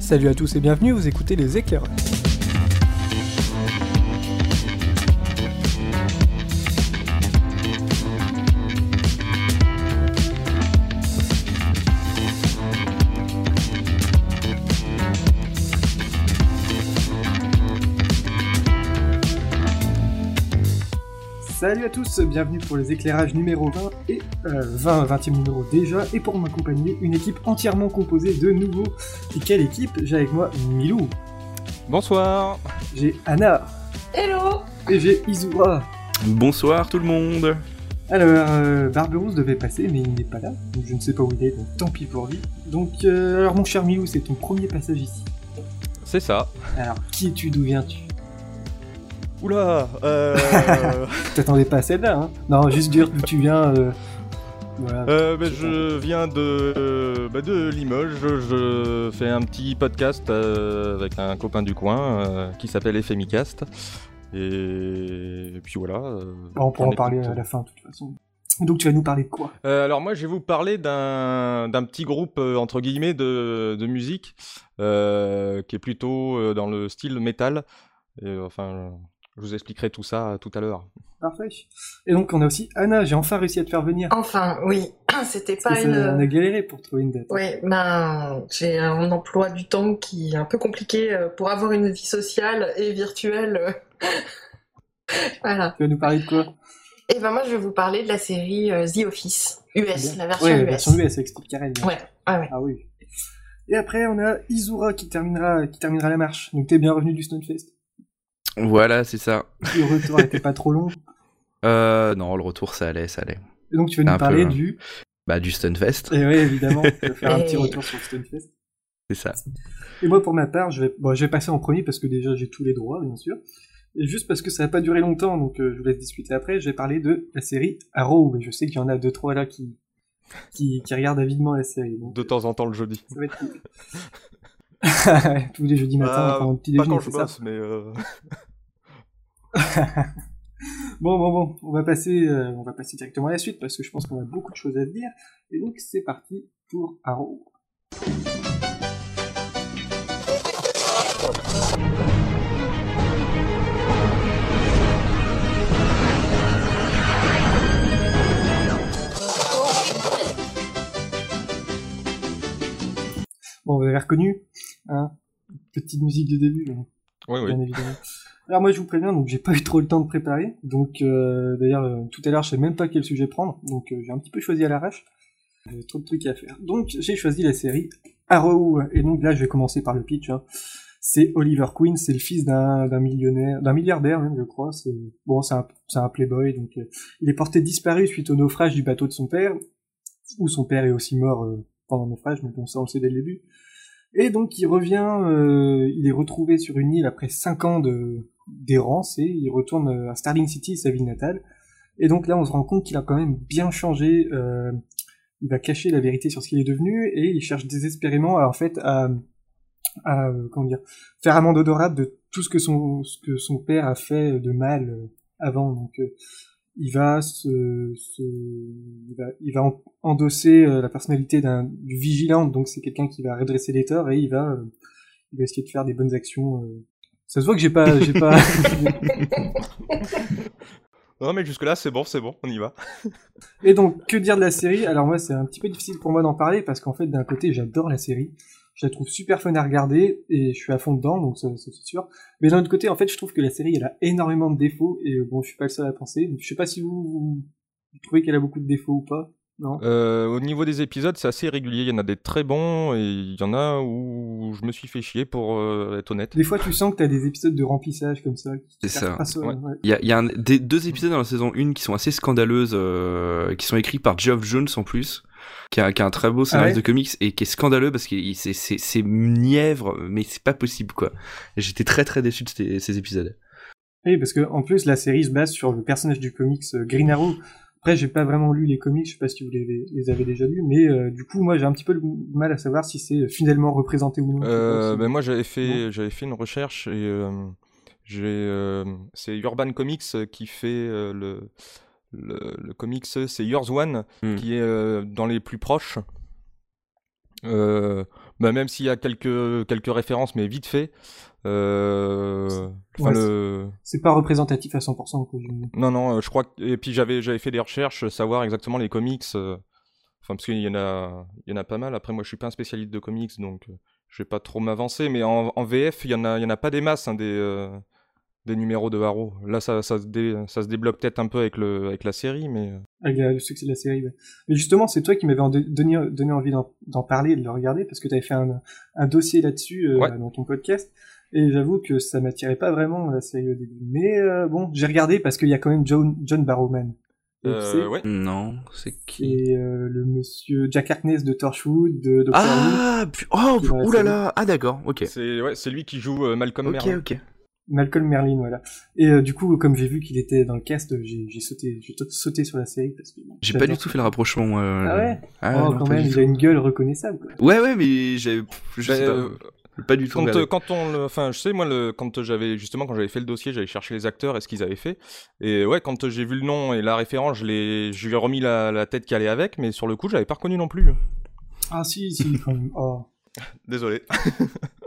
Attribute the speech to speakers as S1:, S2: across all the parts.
S1: Salut à tous et bienvenue, vous écoutez les éclaireurs. Salut à tous, bienvenue pour les éclairages numéro 20 et euh, 20, 20e numéro déjà, et pour m'accompagner, une équipe entièrement composée de nouveaux. Et quelle équipe? J'ai avec moi Milou,
S2: Bonsoir.
S1: j'ai Anna
S3: Hello
S1: et j'ai Izura.
S4: Bonsoir tout le monde.
S1: Alors, euh, Barberousse devait passer, mais il n'est pas là, donc je ne sais pas où il est, donc tant pis pour lui. Donc, euh, alors mon cher Milou, c'est ton premier passage ici.
S2: C'est ça.
S1: Alors, qui es-tu, d'où viens-tu?
S2: Oula. Euh...
S1: T'attendais pas à celle-là, hein Non, juste dire d'où tu viens, euh, voilà.
S2: euh, bah, je viens de bah, de Limoges. Je fais un petit podcast euh, avec un copain du coin euh, qui s'appelle Ephémicast. Et... puis voilà. euh,
S1: on pourra en parler à la fin, de toute façon. Donc, tu vas nous parler de quoi?
S2: Euh, alors moi, je vais vous parler d'un petit groupe euh, entre guillemets de, de musique euh, qui est plutôt euh, dans le style métal. Et, euh, enfin, je vous expliquerai tout ça euh, tout à l'heure.
S1: Parfait. Et donc, on a aussi Anna, j'ai enfin réussi à te faire venir.
S3: Enfin, oui, c'était pas
S1: ça- on a
S3: une...
S1: galéré pour trouver une date.
S3: Oui, ben, j'ai un emploi du temps qui est un peu compliqué euh, pour avoir une vie sociale et virtuelle. voilà.
S1: Tu vas nous parler de quoi?
S3: Et ben moi, je vais vous parler de la série euh, The Office, US, la version
S1: Ouais,
S3: US.
S1: la version US, explique Karen.
S3: Ouais, ouais, ouais.
S1: Ah oui. Et après, on a Izura qui terminera, qui terminera la marche. Donc, t'es bien revenu du Stonefest.
S4: Voilà, c'est ça.
S1: Le retour était pas trop long.
S4: Euh, non, le retour, ça allait, ça allait.
S1: Et donc, tu vas nous
S4: peu,
S1: parler du.
S4: Bah, du Stunfest,
S1: Et oui, évidemment, tu vas faire un
S3: Et-
S1: petit retour sur le Stonefest.
S4: c'est ça.
S1: Et moi, pour ma part, je vais, bon, je vais passer en premier parce que déjà, j'ai tous les droits, bien sûr. Et juste parce que ça va pas durer longtemps, donc euh, je vous laisse discuter après, je vais parler de la série Arrow. Je sais qu'il y en a deux, trois là qui, qui, qui regardent avidement la série. Donc,
S2: De temps en temps le jeudi.
S1: ça va être cool. Tous les jeudis matin,
S2: Ah,
S1: pendant le petit
S2: Pas
S1: déjeuner,
S2: quand je bosse, mais euh,
S1: Bon, bon, bon, on va passer, euh, on va passer directement à la suite parce que je pense qu'on a beaucoup de choses à dire. Et donc, c'est parti pour Arrow. Bon, vous avez reconnu, hein Petite musique de début. hein.
S2: oui, oui.
S1: bien évidemment. Alors moi je vous préviens, donc j'ai pas eu trop le temps de préparer. Donc euh, d'ailleurs euh, tout à l'heure je sais même pas quel sujet prendre, donc euh, j'ai un petit peu choisi à l'arrache. J'avais trop de trucs à faire. Donc j'ai choisi la série Arrow, et donc là je vais commencer par le pitch. hein. C'est Oliver Queen, c'est le fils d'un millionnaire, d'un milliardaire même je crois. C'est bon, c'est un, playboy, donc il est porté disparu suite au naufrage du bateau de son père, où son père est aussi mort pendant le naufrage, mais bon ça on le sait dès le début. Et donc il revient, euh, il est retrouvé sur une île après 5 ans de d'errance et il retourne euh, à Starling City, sa ville natale. Et donc là on se rend compte qu'il a quand même bien changé. euh, il va cacher la vérité sur ce qu'il est devenu et il cherche désespérément à, en fait à, comment dire faire amende honorable de tout ce que son ce que son père a fait de mal avant. Il va se, se il va, il va en- endosser euh, la personnalité d'un du vigilante, donc c'est quelqu'un qui va redresser les torts et il va euh, il va essayer de faire des bonnes actions. euh. Ça se voit que j'ai pas j'ai pas
S2: Non, mais jusque-là, c'est bon, c'est bon, on y va.
S1: Et donc, que dire de la série? Alors moi, c'est un petit peu difficile pour moi d'en parler parce qu'en fait, d'un côté, j'adore la série. Je la trouve super fun à regarder et je suis à fond dedans, donc ça, ça, c'est sûr. Mais d'un autre côté, en fait, je trouve que la série, elle a énormément de défauts et euh, bon, je suis pas le seul à penser. Je sais pas si vous, vous, vous trouvez qu'elle a beaucoup de défauts ou pas. Non?
S2: Euh, au niveau des épisodes, c'est assez régulier. Il y en a des très bons et il y en a où je me suis fait chier pour euh, être honnête.
S1: Des fois, tu sens que t'as des épisodes de remplissage comme ça. qui
S4: C'est ça.
S1: ça,
S2: Ouais.
S1: ouais.
S4: Il y a, il y a un- des, deux épisodes dans la saison 1 qui sont assez scandaleuses, euh, qui sont écrits par Geoff Jones en plus, qui a, qui a un très beau scénariste
S1: Ah ouais
S4: de comics et qui est scandaleux parce que c'est- c'est c'est mièvre, mais c'est pas possible quoi. J'étais très très déçu de ces, ces épisodes.
S1: Oui, parce que en plus, la série se base sur le personnage du comics euh, Green Arrow. Après, j'ai pas vraiment lu les comics, je sais pas si vous les, les avez déjà lus, mais euh, du coup, moi, j'ai un petit peu le mal à savoir si c'est finalement représenté ou non.
S2: Euh, ben moi, j'avais fait, j'avais fait une recherche et euh, j'ai, euh, c'est Urban Comics qui fait euh, le, le, comics, c'est Yours One,
S4: Hmm.
S2: qui est dans les plus proches. bah, même s'il y a quelques, quelques références, mais vite fait. Euh, enfin,
S1: Ouais,
S2: le...
S1: C'est pas représentatif à 100%. Quoi. je-
S2: Non, non, euh, je crois que... Et puis j'avais, j'avais fait des recherches, euh, savoir exactement les comics. euh, Enfin, parce qu'il y en a, il y en a pas mal. Après, moi, je suis pas un spécialiste de comics, donc euh, je vais pas trop m'avancer. Mais en, en VF, il y en a, il y en a pas des masses, hein, des, euh, des numéros de Arrow. Là, ça, ça, se, dé- ça se débloque peut-être un peu avec, le, avec la série, mais... euh,
S1: Avec la- le succès de la série. ouais. Mais justement, c'est toi qui m'avais en- donné, donné envie d'en parler et de le regarder parce que tu avais fait un, un dossier là-dessus euh,
S2: Ouais.
S1: dans ton podcast. Et j'avoue que ça m'attirait pas vraiment la série au début. Mais euh, bon, j'ai regardé parce qu'il y a quand même John, John Barrowman.
S2: Euh, ouais.
S4: Non, c'est qui?
S1: Et euh, le monsieur Jack Harkness de Torchwood, de Doctor.
S4: Ah, pu- oh, oulala, ah d'accord, ok.
S2: C'est ouais, lui qui joue euh, Malcolm
S4: Ok,
S2: Merlin.
S4: ok.
S1: Malcolm Merlin, voilà. Et euh, du coup, comme j'ai vu qu'il était dans le cast, j'ai sauté, j'ai sauté sur la série parce que bon,
S4: J'ai pas du tout fait le rapprochement. euh,
S1: Ah ouais
S4: ah,
S1: Oh,
S4: non,
S1: quand même, il a une gueule reconnaissable. Quoi.
S4: Ouais, ouais, mais j'ai. Je
S2: Bah,
S4: sais pas. Pas du tout.
S2: Quand, euh, quand on, le- enfin, je sais moi, le, quand j'avais justement quand j'avais fait le dossier, j'avais cherché les acteurs et ce qu'ils avaient fait. Et ouais, quand j'ai vu le nom et la référence, je l'ai, je lui ai remis la, la tête qui allait avec, mais sur le coup, j'avais pas reconnu non plus.
S1: Ah si, si, quand même. Oh.
S2: Désolé.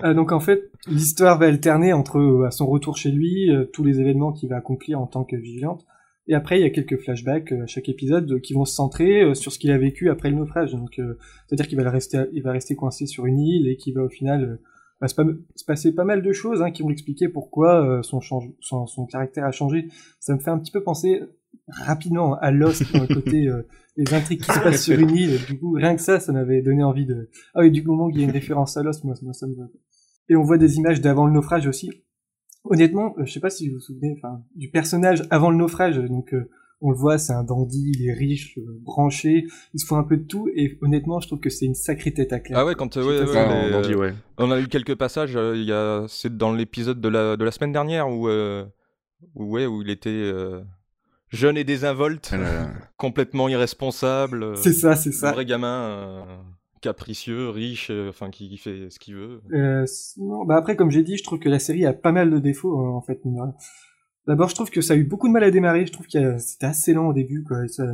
S1: Ah, donc en fait, l'histoire va alterner entre euh, son retour chez lui, euh, tous les événements qu'il va accomplir en tant que vigilante, et après il y a quelques flashbacks euh, à chaque épisode euh, qui vont se centrer euh, sur ce qu'il a vécu après le naufrage. Donc euh, c'est-à-dire qu'il va rester, il va rester coincé sur une île et qu'il va au final euh, va se, pa- se passer pas mal de choses hein, qui vont expliquer pourquoi euh, son, change, son, son caractère a changé. Ça me fait un petit peu penser rapidement à Lost dans le côté euh, les intrigues qui se passent sur une île. Du coup, rien que ça, ça m'avait donné envie de. Ah oui, du moment qu'il y a une référence à Lost, moi, moi ça me va. Et on voit des images d'avant le naufrage aussi. Honnêtement, euh, je sais pas si vous vous souvenez, enfin, du personnage avant le naufrage. Donc, euh, on le voit, c'est un dandy, il est riche, euh, branché, il se fout un peu de tout. Et honnêtement, je trouve que c'est une sacrée tête à clair.
S2: Ah ouais, quand euh, ouais, ouais, les-
S4: dit, ouais.
S2: on a eu quelques passages. euh, Il y a, c'est dans l'épisode de la de la semaine dernière où, euh, où ouais, où il était euh, jeune et désinvolte,
S4: Ah
S2: complètement irresponsable. euh,
S1: C'est ça, c'est
S2: un
S1: ça.
S2: vrai gamin euh, capricieux, riche, euh, enfin qui, qui fait ce qu'il veut.
S1: Euh, sinon, bah après, comme j'ai dit, je trouve que la série a pas mal de défauts, hein, en fait. D'abord, je trouve que ça a eu beaucoup de mal à démarrer. Je trouve que c'était assez lent au début, ça-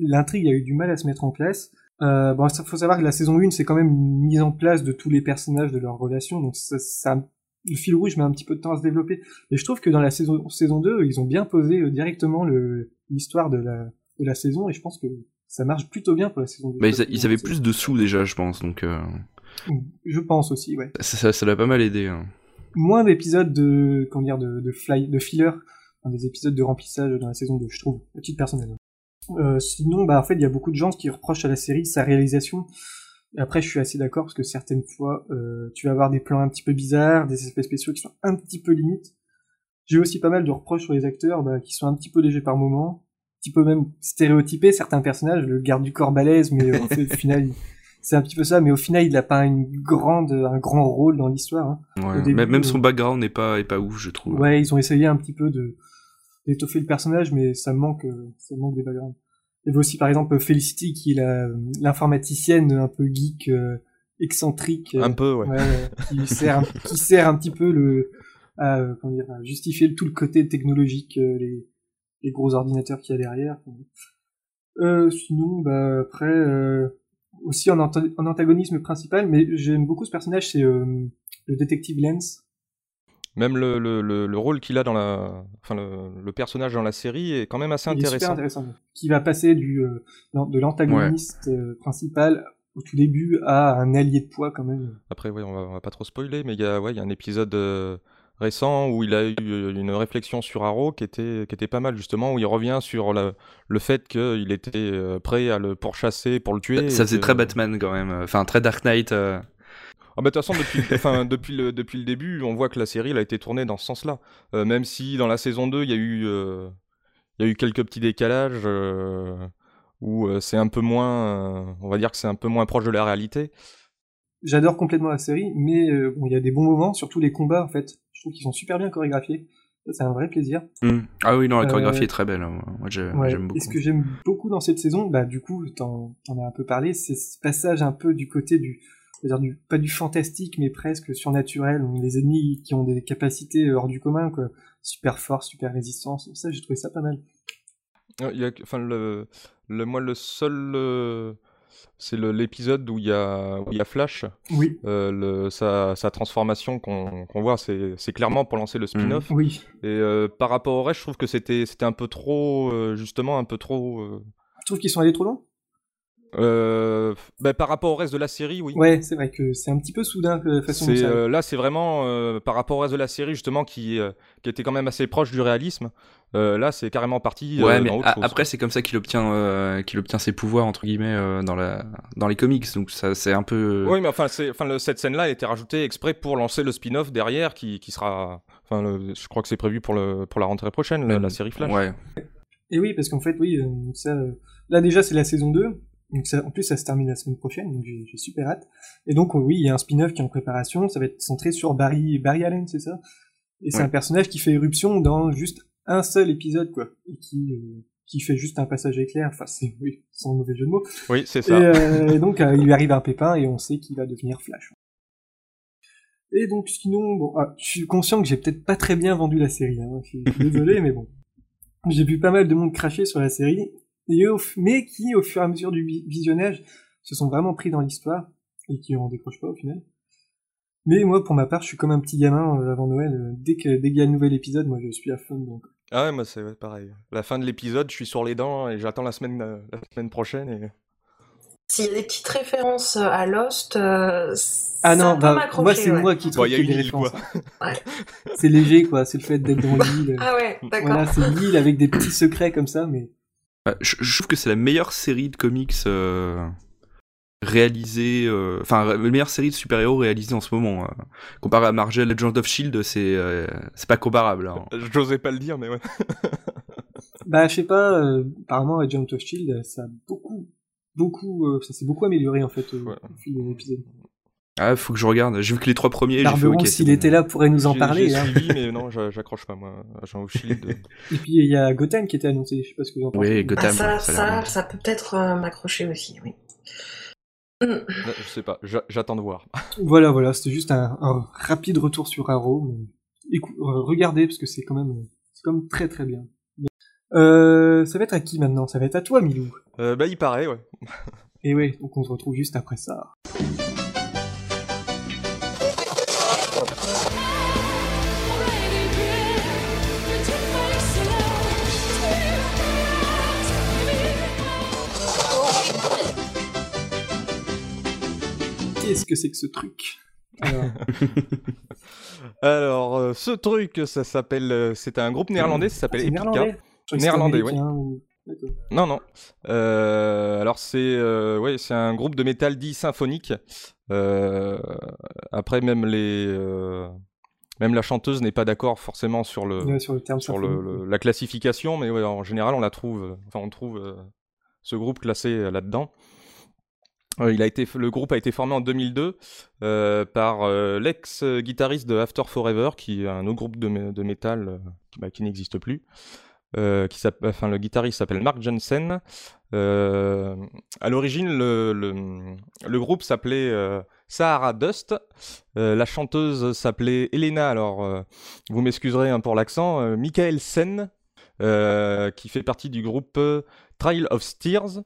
S1: L'intrigue a eu du mal à se mettre en place. Euh, bon, il faut savoir que la saison 1, c'est quand même une mise en place de tous les personnages, de leurs relations. Donc, ça, ça- le fil rouge met un petit peu de temps à se développer. Et je trouve que dans la saison, saison 2, ils ont bien posé euh, directement l'histoire de la, de la saison. Et je pense que ça marche plutôt bien pour la saison 2.
S4: Bah, ils, a- ils avaient plus de sous déjà, je pense, donc euh,
S1: Je pense aussi, ouais.
S4: ça, l'a pas mal aidé. hein.
S1: moins d'épisodes de comment dire de, de fly de filler enfin, des épisodes de remplissage dans la saison 2 je trouve à titre personnel euh, sinon bah en fait il y a beaucoup de gens qui reprochent à la série sa réalisation après je suis assez d'accord parce que certaines fois euh, tu vas avoir des plans un petit peu bizarres des effets spéciaux qui sont un petit peu limites j'ai aussi pas mal de reproches sur les acteurs bah, qui sont un petit peu légers par moment un petit peu même stéréotypés certains personnages le garde du corps balèze mais euh, en fait, au final c'est un petit peu ça mais au final il n'a pas une grande un grand rôle dans l'histoire hein.
S4: Ouais.
S1: Au début,
S4: même, même son
S1: euh,
S4: background n'est pas, est pas ouf, je trouve.
S1: Ouais, ils ont essayé un petit peu de d'étoffer le personnage, mais ça manque, euh, ça manque des backgrounds. Il y avait aussi par exemple Felicity qui est l'informaticienne un peu geek, euh, excentrique, euh,
S2: Un peu, ouais.
S1: ouais, ouais, qui sert, un, qui sert un petit peu le à, comment dire, à justifier tout le côté technologique, euh, les, les gros ordinateurs qu'il y a derrière. Euh, sinon, bah après euh, aussi en, en antagonisme principal, mais j'aime beaucoup ce personnage, c'est le détective Lens.
S2: Même le, le, le, le rôle qu'il a dans la, enfin le, le personnage dans la série est quand même assez
S1: Il est super
S2: intéressant.
S1: intéressant. Qui va passer du euh, de l'antagoniste euh, principal au tout début à un allié de poids quand même.
S2: Après, ouais, on va, on va pas trop spoiler, mais il y a, ouais, il y a un épisode euh, récent où il a eu une réflexion sur Arrow qui était, qui était pas mal justement, où il revient sur la- le fait qu'il était prêt à le pourchasser pour le tuer.
S4: Ça, ça
S2: et
S4: faisait
S2: que-
S4: très Batman quand même. Enfin, très Dark Knight. euh.
S2: Ah bah, de toute façon, depuis, enfin, depuis, le, depuis le début, on voit que la série elle a été tournée dans ce sens-là. Euh, même si dans la saison 2, il y, a eu, euh, il y a eu quelques petits décalages euh, où euh, c'est un peu moins. euh, on va dire que c'est un peu moins proche de la réalité.
S1: J'adore complètement la série, mais euh, bon, il y a des bons moments, surtout les combats en fait. Je trouve qu'ils sont super bien chorégraphiés. Ça, C'est un vrai plaisir.
S4: Hmm. Ah oui, non, la
S1: Euh,
S4: chorégraphie est très belle. hein. Moi,
S1: Ouais.
S4: j'aime beaucoup.
S1: Et ce que j'aime beaucoup dans cette saison, bah du coup, t'en t'en as un peu parlé, c'est ce passage un peu du côté du, c'est-à-dire du pas du fantastique, mais presque surnaturel. où Les ennemis qui ont des capacités hors du commun, quoi, super force, super résistance. Ça, j'ai trouvé ça pas mal.
S2: Euh, il y a, enfin, le, le, moi, le seul. euh, c'est le- l'épisode où il y a, où il y a Flash.
S1: Oui,
S2: euh, le, sa, sa transformation qu'on qu'on voit, c'est c'est clairement pour lancer le spin-off.
S1: oui.
S2: Et euh, par rapport au reste, je trouve que c'était c'était un peu trop, euh, justement, un peu trop. euh,
S1: Je trouve qu'ils sont allés trop loin?
S2: Euh, bah, par rapport au reste de la série, oui.
S1: Ouais, c'est vrai que c'est un petit peu soudain façon de
S2: C'est,
S1: ça.
S2: euh, là, c'est vraiment euh, par rapport au reste de la série, justement, qui, euh, qui était quand même assez proche du réalisme. Euh, là, c'est carrément parti
S4: Ouais,
S2: euh,
S4: mais
S2: dans autre
S4: a-
S2: chose.
S4: après, c'est comme ça qu'il obtient, euh, qu'il obtient ses pouvoirs, entre guillemets, euh, dans, la, dans les comics. Donc, ça, c'est un peu.
S2: Oui, mais enfin, c'est, enfin le- cette scène-là a été rajoutée exprès pour lancer le spin-off derrière, qui, qui sera. Enfin, le- je crois que c'est prévu pour, le, pour la rentrée prochaine, la, la série Flash.
S4: Ouais.
S1: Et oui, parce qu'en fait, oui, ça, là déjà c'est la saison 2, donc ça, en plus ça se termine la semaine prochaine, donc j'ai super hâte. Et donc euh, oui, il y a un spin-off qui est en préparation, ça va être centré sur Barry, Barry Allen, c'est ça? Et c'est
S4: Ouais.
S1: un personnage qui fait éruption dans juste un seul épisode, quoi, et qui, euh, qui fait juste un passage éclair, enfin c'est, oui, sans mauvais jeu de mots.
S2: Oui, c'est
S1: Et,
S2: ça.
S1: euh, et donc euh, il lui arrive un pépin et on sait qu'il va devenir Flash. Et donc sinon, bon, ah, je suis conscient que j'ai peut-être pas très bien vendu la série, hein, je suis désolé, mais bon. J'ai vu pas mal de monde cracher sur la série, mais qui, au fur et à mesure du vi- visionnage, se sont vraiment pris dans l'histoire, et qui en décrochent pas au final. Mais moi, pour ma part, je suis comme un petit gamin euh, avant Noël. euh, Dès que dès qu'il y a un nouvel épisode, moi, je suis à fond. Donc,
S2: Ah ouais, moi, c'est pareil. La fin de l'épisode, je suis sur les dents et j'attends la semaine, euh, la semaine prochaine. Et...
S3: S'il y a des petites références à Lost, euh,
S1: ah
S3: ça
S1: non, bah,
S3: m'accrocher,
S1: moi, c'est
S3: ouais.
S1: moi qui
S2: Bon,
S1: trouve
S2: il y a
S1: qu'il y a
S2: une île, quoi.
S1: C'est léger, quoi. C'est le fait d'être dans l'île.
S3: Ah ouais, d'accord.
S1: Voilà, c'est l'île avec des petits secrets comme ça, mais
S4: Je, je trouve que c'est la meilleure série de comics euh, réalisée, euh, enfin la meilleure série de super-héros réalisée en ce moment. euh. Comparé à Marvel Legends of Shield, c'est euh, c'est pas comparable. hein.
S2: J'osais pas le dire, mais ouais.
S1: bah, je sais pas. euh, apparemment, Agent of Shield, ça a beaucoup, beaucoup, euh, ça s'est beaucoup amélioré en fait euh,
S2: Ouais.
S1: au fil de l'épisode.
S4: Ah, faut que je regarde. J'ai vu que les trois premiers.
S1: Barberon,
S4: ok, c'est
S1: s'il
S4: bon.
S1: était là, pourrait nous en parler.
S2: J'ai
S1: hein.
S2: suivi, mais non, j'a- j'accroche pas, moi. Shield. euh.
S1: Et puis il y a Gotham qui était annoncé. Je sais pas ce que vous en pensez.
S4: Oui, Gotham.
S3: Ah, ça,
S4: ça
S3: peut peut-être euh, m'accrocher aussi, oui. Hmm.
S2: Je sais pas, j'a- j'attends de voir.
S1: Voilà, voilà. C'était juste un, un rapide retour sur Arrow. mais écou- euh, regardez parce que c'est quand même, c'est quand même très très bien. Euh, ça va être à qui maintenant? Ça va être à toi, Milou?
S2: Euh, bah, il paraît, ouais.
S1: Et ouais, donc on se retrouve juste après ça. Qu'est-ce que c'est que ce truc Alors,
S2: Alors, euh, ce truc, ça s'appelle. euh, C'était un groupe néerlandais, ça s'appelle
S1: c'est
S2: Epica.
S1: néerlandais. Je croyais que c'était
S2: Néerlandais,
S1: américain ou- D'accord.
S2: Non, non. Euh, alors c'est euh, ouais, c'est un groupe de métal dit symphonique. Euh, après même les euh, même la chanteuse n'est pas d'accord forcément sur le
S1: Ouais, sur le terme
S2: sur le,
S1: symphonique.
S2: le- la classification, mais ouais, en général on la trouve, enfin on trouve euh, ce groupe classé euh, là-dedans. Euh, il a été, le groupe a été formé en 2002 euh, par euh, l'ex-guitariste de After Forever, qui est un autre groupe de, de métal qui, bah, qui n'existe plus. Qui enfin, le guitariste s'appelle Mark Jensen. À l'origine, le, le- le groupe s'appelait Sahara Dust. La chanteuse s'appelait Elena, alors vous m'excuserez hein, pour l'accent, Michael Sen, qui fait partie du groupe Trial of Steers,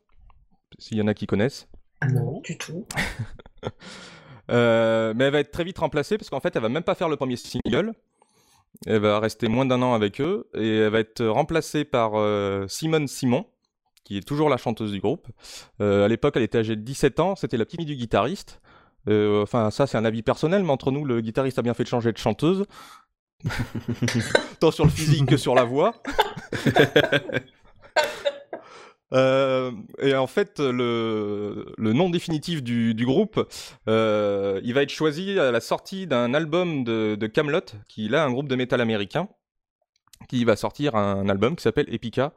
S2: s'il y en a qui connaissent.
S3: Ah non, du tout.
S2: Euh, mais elle va être très vite remplacée parce qu'en fait, elle va même pas faire le premier single. Elle va rester moins d'un an avec eux et elle va être remplacée par euh, Simone Simon, qui est toujours la chanteuse du groupe. Euh, à l'époque, elle était âgée de 17 ans, c'était la petite fille du guitariste. Euh, enfin, ça, c'est un avis personnel, mais entre nous, le guitariste a bien fait de changer de chanteuse. Tant sur le physique que sur la voix. Euh, et en fait, le, le nom définitif du, du groupe, euh, il va être choisi à la sortie d'un album de, de Camelot, qui est là un groupe de métal américain, qui va sortir un, album qui s'appelle Epica.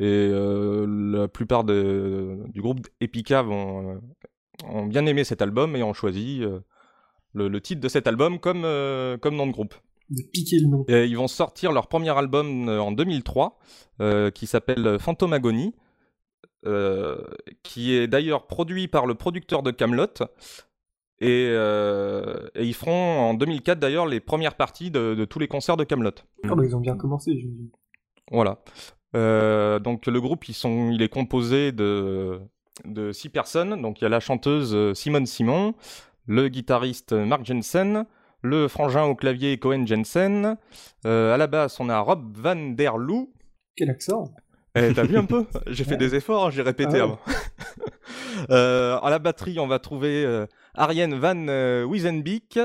S2: Et euh, la plupart de- du groupe Epica vont, ont bien aimé cet album et ont choisi le, le titre de cet album comme, comme nom de groupe.
S1: De piquer le nom.
S2: Et ils vont sortir leur premier album en 2003, euh, qui s'appelle Phantomagonie, euh, qui est d'ailleurs produit par le producteur de Camelot. Et, euh, et ils feront en 2004 d'ailleurs les premières parties de, de tous les concerts de Camelot.
S1: Ah bah ils ont bien commencé, j'imagine.
S2: Voilà. Euh, donc le groupe, ils sont, il est composé de, de six personnes. Donc il y a la chanteuse Simone Simon, le guitariste Mark Jensen, le frangin au clavier Cohen Jensen. Euh, à la basse, on a Rob Van Der Loo.
S1: Quel accent
S2: Eh, T'as vu un peu? J'ai fait des efforts, hein, j'ai répété
S1: Ah ouais.
S2: avant. Euh, à la batterie, on va trouver euh, Ariane Van euh, Wiesenbeek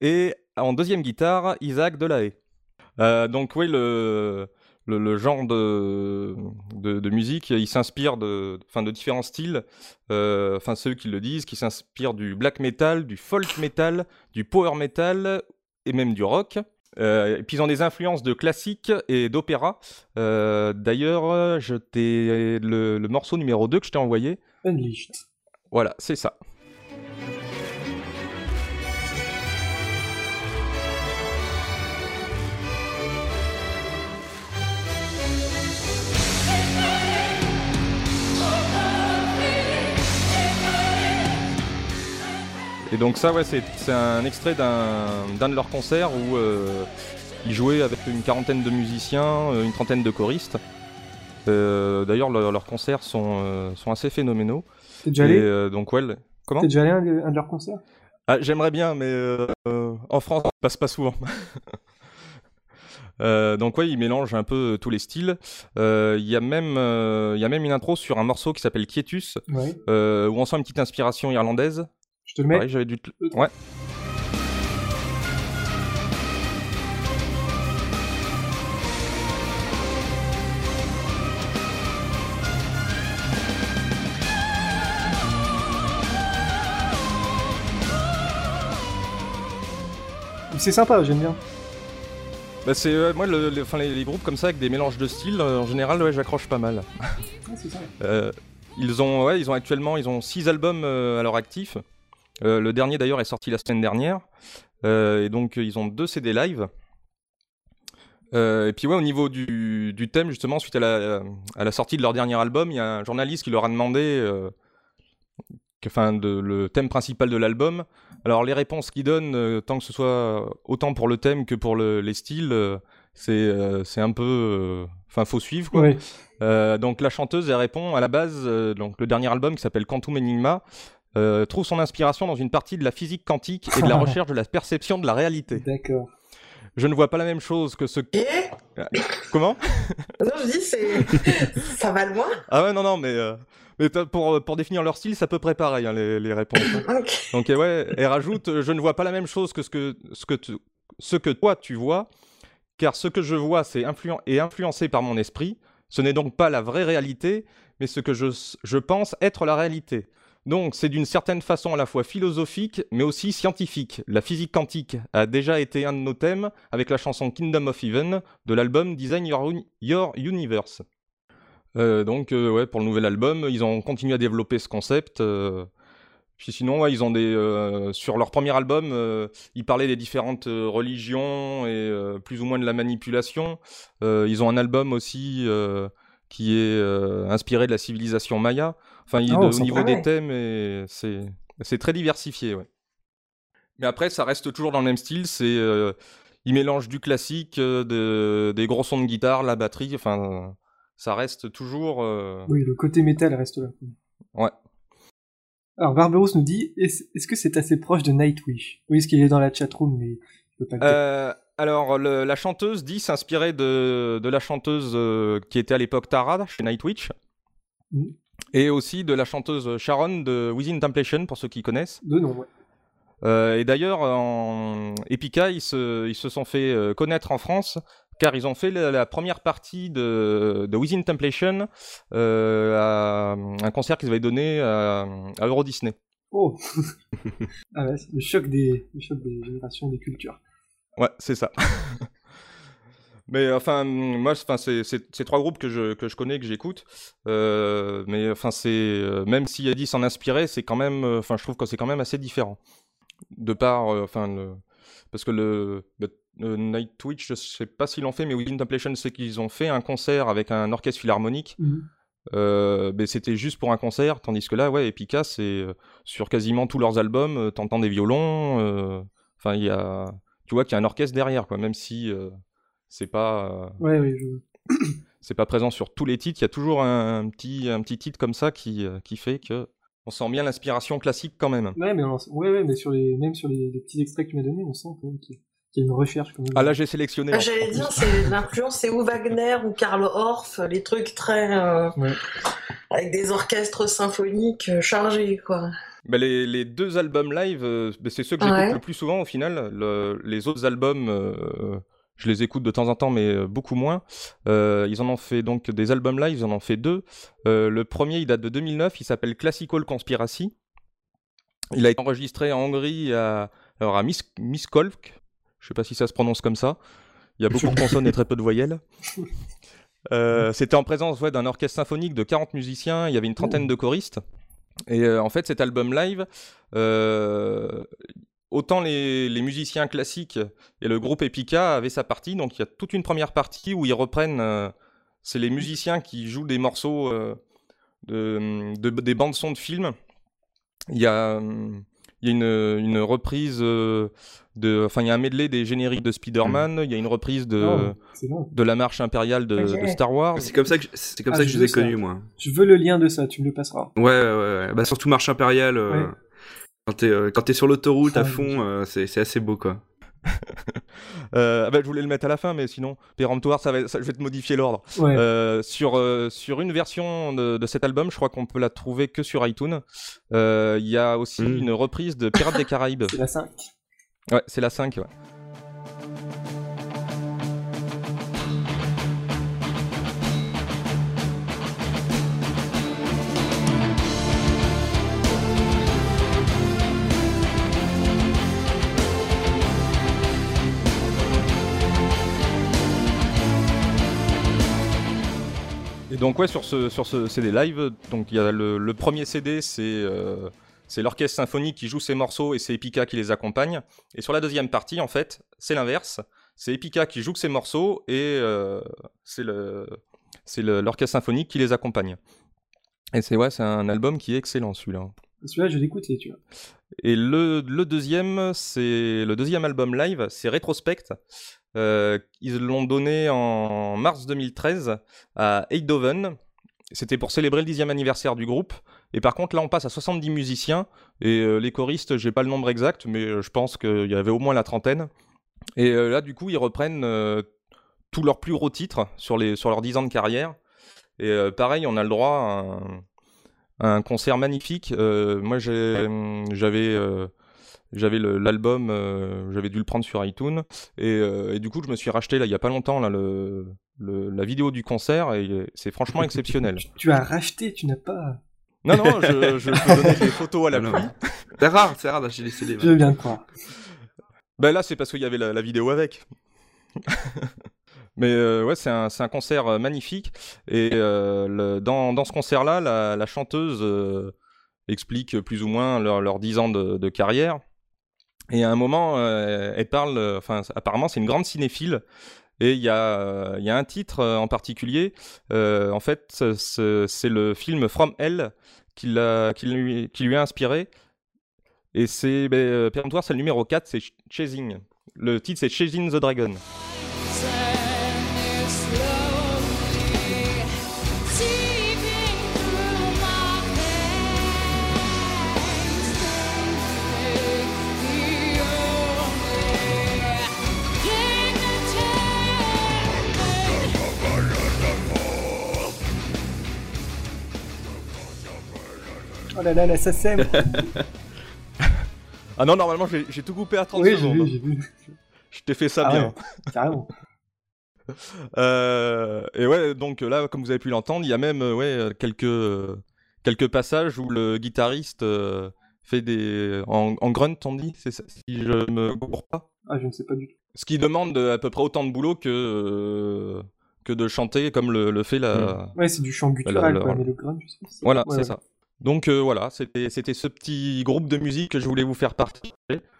S2: et en deuxième guitare, Isaac Delahaye. Euh, donc oui, le, le, le genre de, de, de musique, il s'inspire de, enfin, de différents styles. Enfin, ceux qui le disent, qui s'inspirent du black metal, du folk metal, du power metal et même du rock. Euh, et puis ils ont des influences de classique et d'opéra. Euh, D'ailleurs, je t'ai le, le morceau numéro 2 que je t'ai envoyé.
S1: Unleashed.
S2: Voilà, c'est ça. Et donc ça, ouais, c'est un extrait d'un de leurs concerts où euh, ils jouaient avec une quarantaine de musiciens, euh, une trentaine de choristes. Euh, D'ailleurs, le- leurs concerts sont, euh, sont assez phénoménaux.
S1: T'es déjà allé
S2: donc ouais, le- comment?
S1: T'es déjà allé à un de, leurs concerts?
S2: Ah, J'aimerais bien, mais en France, ça passe pas souvent. Euh, donc ouais, il mélange un peu tous les styles. Euh, Il y a même, euh, il y a même une intro sur un morceau qui s'appelle Quietus,
S1: Ouais.
S2: où on sent une petite inspiration irlandaise.
S1: Je te le mets
S2: Pareil, j'avais dû. te- Ouais.
S1: C'est sympa, j'aime bien.
S2: Bah, c'est euh, moi le- les, les groupes comme ça avec des mélanges de styles, euh, en général, ouais, j'accroche pas mal.
S1: Ah, c'est ça.
S2: Euh, ils ont, ouais, ils ont actuellement, ils ont six albums à leur actif. Euh, le dernier d'ailleurs est sorti la semaine dernière. Euh, et donc ils ont deux CD live. Euh, et puis ouais, au niveau du, du thème justement, suite à la, à la sortie de leur dernier album, il y a un journaliste qui leur a demandé, que, de, le thème principal de l'album. Alors les réponses qu'ils donnent, tant que ce soit autant pour le thème que pour le- les styles, c'est un peu, enfin, faut suivre quoi. Donc la chanteuse elle répond à la base donc le dernier album qui s'appelle Quantum Enigma euh, trouve son inspiration dans une partie de la physique quantique et de la recherche de la perception de la réalité.
S1: D'accord.
S2: Je ne vois pas la même chose que ce
S3: Et
S2: comment?
S3: Non, je dis, c'est ça va loin.
S2: Ah ouais non non mais euh, mais pour pour définir leur style c'est à peu près pareil hein, les, les réponses. hein.
S3: Ok.
S2: Donc euh, ouais elle rajoute euh, je ne vois pas la même chose que ce que ce que tu- ce que toi tu vois car ce que je vois c'est influen- est influencé par mon esprit. Ce n'est donc pas la vraie réalité, mais ce que je, je pense être la réalité. Donc c'est d'une certaine façon à la fois philosophique, mais aussi scientifique. La physique quantique a déjà été un de nos thèmes avec la chanson Kingdom of Heaven de l'album Design Your, Uni- Your Universe. Euh, donc euh, ouais, pour le nouvel album, ils ont continué à développer ce concept. euh, puis sinon, ils ont des sur leur premier album, ils parlaient des différentes religions et plus ou moins de la manipulation. Ils ont un album aussi qui est inspiré de la civilisation maya. Enfin, il- de-
S1: oh,
S2: au niveau des thèmes, et c'est très diversifié. Ouais. Mais après, ça reste toujours dans le même style. C'est euh, ils mélangent du classique, euh, de- des gros sons de guitare, la batterie. Enfin, ça reste toujours. euh,
S1: Oui, le côté métal reste là.
S2: Ouais.
S1: Alors, Barberousse nous dit est-ce que c'est assez proche de Nightwish? Oui, est-ce qu'il est dans la chatroom, mais je peux pas le dire.
S2: Alors, le- la chanteuse dit s'inspirer de, de la chanteuse qui était à l'époque Tara chez Nightwish.
S1: Mhm.
S2: Et aussi de la chanteuse Sharon de Within Temptation, pour ceux qui connaissent.
S1: De nom, ouais.
S2: Euh, et d'ailleurs, en Epica, ils se, ils se sont fait euh, connaître en France car ils ont fait la, la première partie de, de Within Temptation euh, à un concert qu'ils avaient donné à, à Euro Disney.
S1: Oh Ah ouais, le choc des, le choc des générations, des cultures.
S2: Ouais, c'est ça. mais enfin, moi, enfin, c'est trois groupes que je, que je connais, que j'écoute. Euh, mais enfin, c'est euh, même si Eddie s'en inspirait, c'est quand même, euh, enfin, je trouve que c'est quand même assez différent. De par, euh, enfin, le, parce que le, le- le Nightwish, je sais pas s'ils l'ont fait, mais Within Temptation, c'est qu'ils ont fait un concert avec un orchestre philharmonique. Euh, mais c'était juste pour un concert, tandis que là, ouais, Epica, c'est euh, sur quasiment tous leurs albums, euh, t'entends des violons. euh, Enfin, il y a, tu vois qu'il y a un orchestre derrière, quoi, même si euh, c'est pas. euh,
S1: Ouais, oui, je...
S2: c'est pas présent sur tous les titres. Il y a toujours un, petit, un petit titre comme ça qui, qui fait que on sent bien l'inspiration classique quand même.
S1: Ouais, mais, ouais, ouais, mais sur les, même sur les, petits extraits que tu m'as donnés, on sent quand même qu'il y a une recherche.
S2: ah là, j'ai sélectionné.
S3: Ah, J'allais dire, c'est l'influence, c'est ou Wagner ou Karl Orff, les trucs très avec des orchestres symphoniques chargés, quoi.
S2: Bah, les, les, deux albums live, euh, bah, c'est ceux que j'écoute le plus souvent au final. les autres albums, euh, je les écoute de temps en temps, mais euh, beaucoup moins. ils en ont fait donc des albums live, ils en ont fait deux. le premier, il date de 2009, il s'appelle Classical Conspiracy. Il a été enregistré en Hongrie à, alors à Mis Miskolc. Je sais pas si ça se prononce comme ça. Il y a beaucoup de consonnes et très peu de voyelles. C'était en présence ouais, d'un orchestre symphonique de 40 musiciens, il y avait une trentaine de choristes. Et euh, en fait, cet album live, euh, autant les, musiciens classiques et le groupe Epica avaient sa partie, donc il y a toute une première partie où ils reprennent, euh, c'est les musiciens qui jouent des morceaux de, des bandes son de films. Il y a, il y a une, une reprise de, enfin il y a un medley des génériques de Spider-Man, il y a une reprise de, oh, de la marche impériale de, Star Wars.
S4: C'est comme ça que c'est comme ah, ça que je, les ai connus moi.
S1: Je veux le lien de ça, tu me le passeras.
S4: Ouais ouais, ouais. bah surtout marche impériale. Euh, quand t'es euh, quand es sur l'autoroute à ah, fond, euh, c'est assez beau quoi.
S2: euh, ah bah, je voulais le mettre à la fin, mais sinon, péremptoire, ça va, ça, je vais te modifier l'ordre. Euh, sur, euh, sur une version de, de, cet album, je crois qu'on peut la trouver que sur iTunes. Euh, il y a aussi mm. une reprise de Pirates des Caraïbes.
S1: C'est la 5.
S2: Ouais, c'est la 5. Ouais. Donc ouais, sur ce, sur ce CD live, donc il y a le, premier CD, c'est euh, c'est l'orchestre symphonique qui joue ses morceaux et c'est Epica qui les accompagne. Et sur la deuxième partie, en fait, c'est l'inverse. C'est Epica qui joue ses morceaux et euh, c'est le c'est l'orchestre symphonique qui les accompagne. Et c'est ouais, c'est un album qui est excellent celui-là.
S1: Celui-là, je l'écoutais, tu vois.
S2: Et le, le deuxième, c'est le deuxième album live, c'est Retrospect. Euh, ils l'ont donné en mars 2013 à Eindhoven. C'était pour célébrer le dixième anniversaire du groupe. Et par contre, là, on passe à 70 musiciens. Et euh, les choristes, j'ai pas le nombre exact, mais euh, je pense qu'il y avait au moins la trentaine. Et là, du coup, ils reprennent tous leurs plus gros titres sur, les, sur leurs 10 ans de carrière. Et pareil, on a le droit à un, concert magnifique. moi, j'avais j'avais l'album, euh, j'avais dû le prendre sur iTunes. Euh, et, du coup, je me suis racheté là il y a pas longtemps là, le, la vidéo du concert et c'est franchement exceptionnel.
S1: Tu, as racheté, tu n'as pas.
S2: Non, non, je, je peux donner des photos à la pluie.
S4: C'est rare, c'est rare d'acheter des CD.
S1: Je veux bien croire.
S2: Ben là, c'est parce qu'il y avait la, vidéo avec. Mais euh, ouais, c'est un, un, concert magnifique. Et le, dans, dans, ce concert-là, la, la, chanteuse explique plus ou moins leurs leur 10 ans de, de carrière. Et à un moment, euh, elle parle, enfin, apparemment, c'est une grande cinéphile. Et il y, a, y a un titre euh, en particulier. Euh, en fait, c'est le film From Hell qui, qui, lui, qui lui a inspiré. Et c'est, ben, péremptoire, c'est le numéro 4, c'est Chasing. Le titre, c'est Chasing the Dragon.
S1: Oh là là, la SACEM
S2: Ah non, normalement, j'ai tout coupé à 30
S1: oui,
S2: secondes.
S1: J'ai vu,
S2: Je t'ai fait ça ah bien.
S1: carrément.
S2: Euh, et ouais, donc là, comme vous avez pu l'entendre, il y a même euh, ouais, quelques, quelques passages où le guitariste euh, fait des. En, grunt, on dit, ça, si je me gourre pas.
S1: Ah, je ne sais pas du tout.
S2: Ce qui demande à peu près autant de boulot que, que de chanter comme le, fait la.
S1: Ouais, c'est du chant guttural, quoi, mais le grunt, je sais
S2: Voilà, c'est ça. Donc euh, voilà, c'était ce petit groupe de musique que je voulais vous faire partager.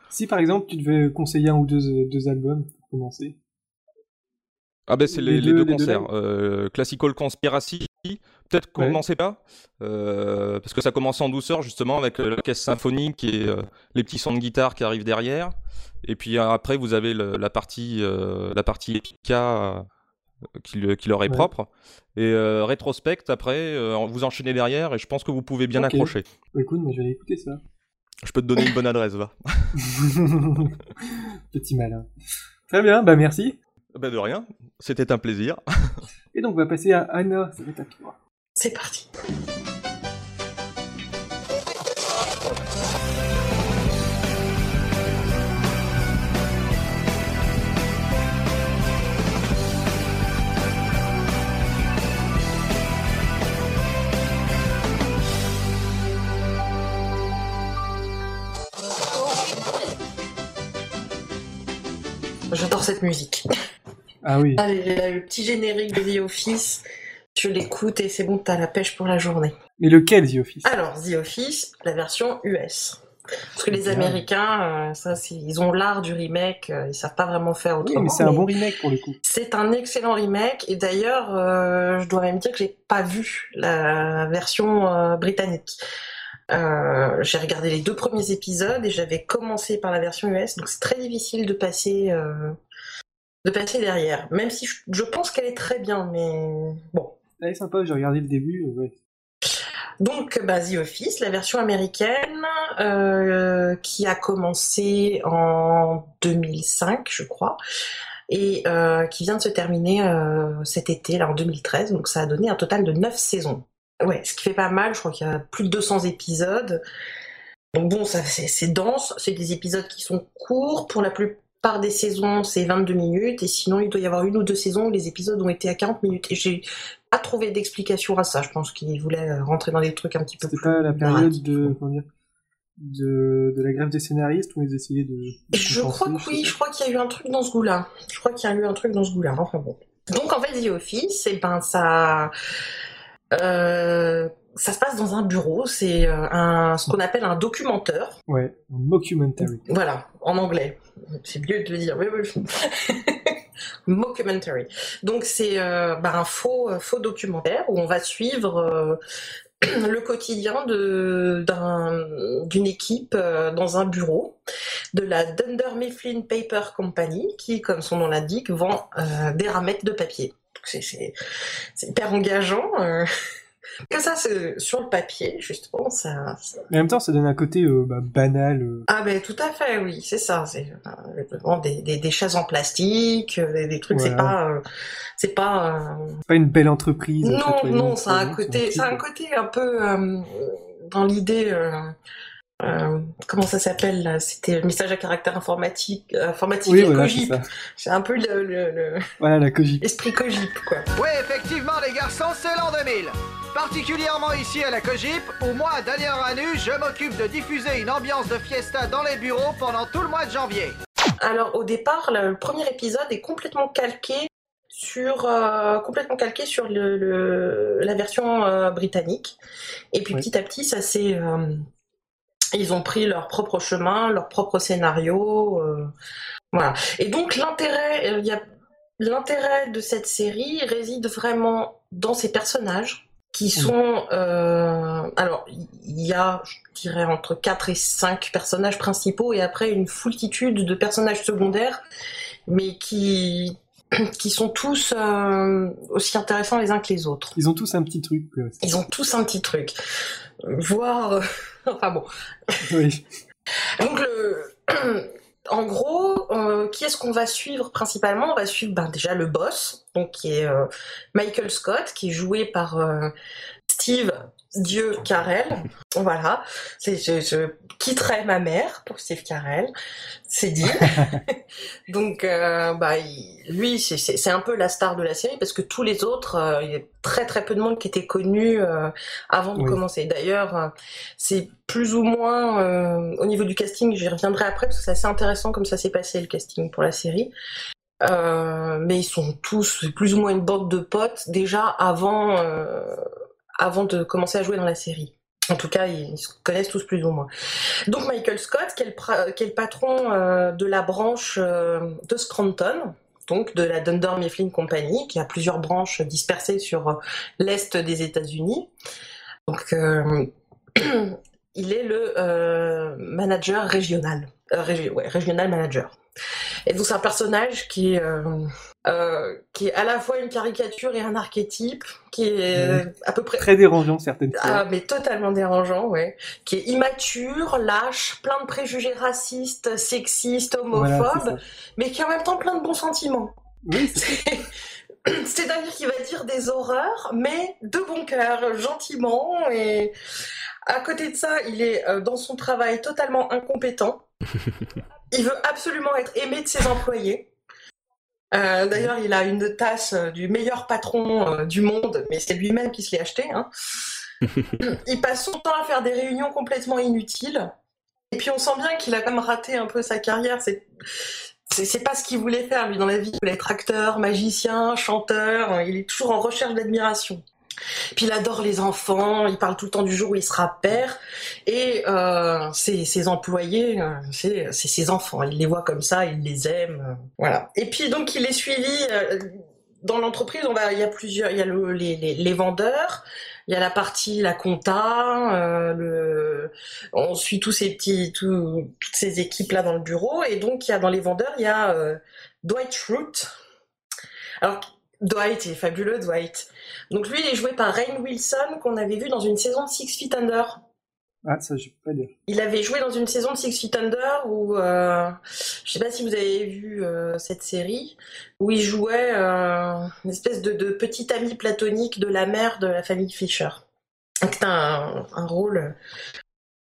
S1: Si par exemple tu devais conseiller un ou deux, deux albums pour commencer
S2: Ah ben c'est les, deux, concerts. euh, Classical Conspiracy, peut-être commencez pas, euh, parce que ça commence en douceur justement avec l'orchestre symphonique et euh, les petits sons de guitare qui arrivent derrière. Et puis après vous avez la partie la partie Epica qui, leur est propre. Et rétrospect, après, vous enchaînez derrière et je pense que vous pouvez bien accrocher.
S1: Bah, écoute, moi je vais écouter ça.
S2: Je peux te donner une bonne adresse, va.
S1: Petit malin. Très bien, bah merci.
S2: Bah de rien, c'était un plaisir.
S1: Et donc on va passer à Anna, ça va être à toi.
S3: C'est parti. Cette musique.
S1: Ah oui.
S3: Allez, le petit générique de The Office, tu l'écoutes et c'est bon, t'as la pêche pour la journée.
S1: Mais lequel The Office?
S3: Alors, The Office, la version US. Parce que les Américains, euh, ça, ils ont l'art du remake, euh, ils savent pas vraiment faire autrement.
S1: Oui, mais c'est un bon remake pour le coup.
S3: C'est un excellent remake, et d'ailleurs, euh, je dois même dire que j'ai pas vu la version britannique. Euh, j'ai regardé les deux premiers épisodes et j'avais commencé par la version US, donc c'est très difficile de passer, de passer derrière. Même si je, pense qu'elle est très bien, mais bon.
S1: Elle est sympa, j'ai regardé le début. Euh, ouais.
S3: Donc, bah, The Office, la version américaine, qui a commencé en 2005, je crois, et qui vient de se terminer cet été, là, en 2013. Donc, ça a donné un total de 9 saisons. Ouais, ce qui fait pas mal, je crois qu'il y a plus de 200 épisodes. Donc bon, ça c'est dense, c'est des épisodes qui sont courts. Pour la plupart des saisons, c'est 22 minutes. Et sinon, il doit y avoir une ou deux saisons où les épisodes ont été à 40 minutes. Et j'ai pas trouvé d'explication à ça. Je pense qu'ils voulaient rentrer dans des trucs un petit peu plus.
S1: C'était pas la période de, de, de, la grève des scénaristes où ils essayaient de.
S3: je crois que oui, je crois qu'il y a eu un truc dans ce goût-là. Je crois qu'il y a eu un truc dans ce goût-là. Enfin bon. Donc en fait, The Office, et eh ben ça. Euh, ça se passe dans un bureau, c'est euh, un, ce qu'on appelle un documentaire.
S1: Ouais, un mockumentary.
S3: Voilà, en anglais. C'est mieux de le dire. Oui, oui. mockumentary. Donc c'est euh, bah, un faux, faux documentaire où on va suivre le quotidien de, d'une équipe dans un bureau de la Dunder Mifflin Paper Company qui, comme son nom l'indique, vend des ramettes de papier c'est hyper engageant. Euh. Comme ça, sur le papier, justement, ça,
S1: Mais en même temps, ça donne un côté euh, bah, banal. Euh.
S3: Ah ben tout à fait, oui, c'est ça. C'est des, des, chaises en plastique, des, trucs. C'est pas, c'est pas.
S1: Pas une belle entreprise.
S3: Non, non, ça a un côté, ça un côté un peu dans l'idée. Euh, comment ça s'appelle là? C'était le message à caractère informatique, euh, informatique
S1: oui,
S3: et
S1: voilà,
S3: cogip. C'est un peu le, le,
S1: Voilà, la cogip.
S3: Esprit cogip, quoi.
S5: Oui, effectivement, les garçons, c'est l'an 2000. Particulièrement ici à la cogip, où moi, Daniel Ranu, je m'occupe de diffuser une ambiance de fiesta dans les bureaux pendant tout le mois de janvier.
S3: Alors, au départ, le premier épisode est complètement calqué sur euh, complètement calqué sur le, la version britannique et puis petit à petit ça s'est ils ont pris leur propre chemin, leur propre scénario. Euh, voilà. Et donc l'intérêt, euh, il y a l'intérêt de cette série réside vraiment dans ces personnages qui mmh. sont euh, alors il y a je dirais entre 4 et 5 personnages principaux et après une foultitude de personnages secondaires mais qui qui sont tous aussi intéressants les uns que les autres.
S1: Ils ont tous un petit truc.
S3: Ils ont tous un petit truc. Voire enfin bon.
S1: Oui.
S3: Donc en gros, euh, qui est-ce qu'on va suivre principalement? On va suivre ben, déjà le boss, donc qui est euh, Michael Scott, qui est joué par euh, Steve Dieu Carell. Voilà, c'est je, quitterai ma mère pour Steve Carell, c'est dit. Donc, euh, bah, lui, c'est un peu la star de la série parce que tous les autres, euh, il y a très très peu de monde qui était connu euh, avant de commencer. D'ailleurs, c'est plus ou moins au niveau du casting, j'y reviendrai après parce que c'est assez intéressant comme ça s'est passé le casting pour la série. mais ils sont tous plus ou moins une bande de potes déjà avant avant de commencer à jouer dans la série. En tout cas, ils se connaissent tous plus ou moins. Donc Michael Scott, qui est le, patron euh, de la branche euh, de Scranton, donc de la Dunder Mifflin Company, qui a plusieurs branches dispersées sur euh, l'est des États-Unis. Donc il est le manager régional. régi- ouais, regional manager. Et donc c'est un personnage qui euh, qui est à la fois une caricature et un archétype, qui est à peu près
S1: Très dérangeant certaines fois.
S3: ah, mais totalement dérangeant, ouais. Qui est immature, lâche, plein de préjugés racistes, sexistes, homophobes, mais qui a en même temps plein de bons sentiments.
S1: Oui.
S3: C'est-à-dire qu'il va dire des horreurs, mais de bon cœur, gentiment. Et à côté de ça, il est euh, dans son travail totalement incompétent. Il veut absolument être aimé de ses employés. Euh, D'ailleurs, il a une tasse euh, du meilleur patron euh, du monde, mais c'est lui-même qui se l'est acheté. Hein. il passe son temps à faire des réunions complètement inutiles. Et puis on sent bien qu'il a quand même raté un peu sa carrière. C'est c'est c'est pas ce qu'il voulait faire lui dans la vie. Il voulait être acteur, magicien, chanteur. Il est toujours en recherche d'admiration. Puis il adore les enfants. Il parle tout le temps du jour où il sera père. Et euh, ses, employés, euh, c'est ses enfants. Il les voit comme ça, il les aime. euh, voilà. Et puis donc il est suivi. dans l'entreprise, on va, il y a plusieurs, il y a le- les, vendeurs, il y a la partie la compta, on suit tous ces petits, tout- toutes ces équipes là dans le bureau, et donc il y a dans les vendeurs, il y a Dwight Schrute. Alors Dwight est fabuleux, Dwight. Donc lui, il est joué par Rainn Wilson qu'on avait vu dans une saison de Six Feet Under.
S1: Ah, ça, je peux pas dire.
S3: Il avait joué dans une saison de Six Feet Under où, euh, je sais pas si vous avez vu euh, cette série, où il jouait euh, une espèce de, de petit ami platonique de la mère de la famille Fisher. C'est un, un rôle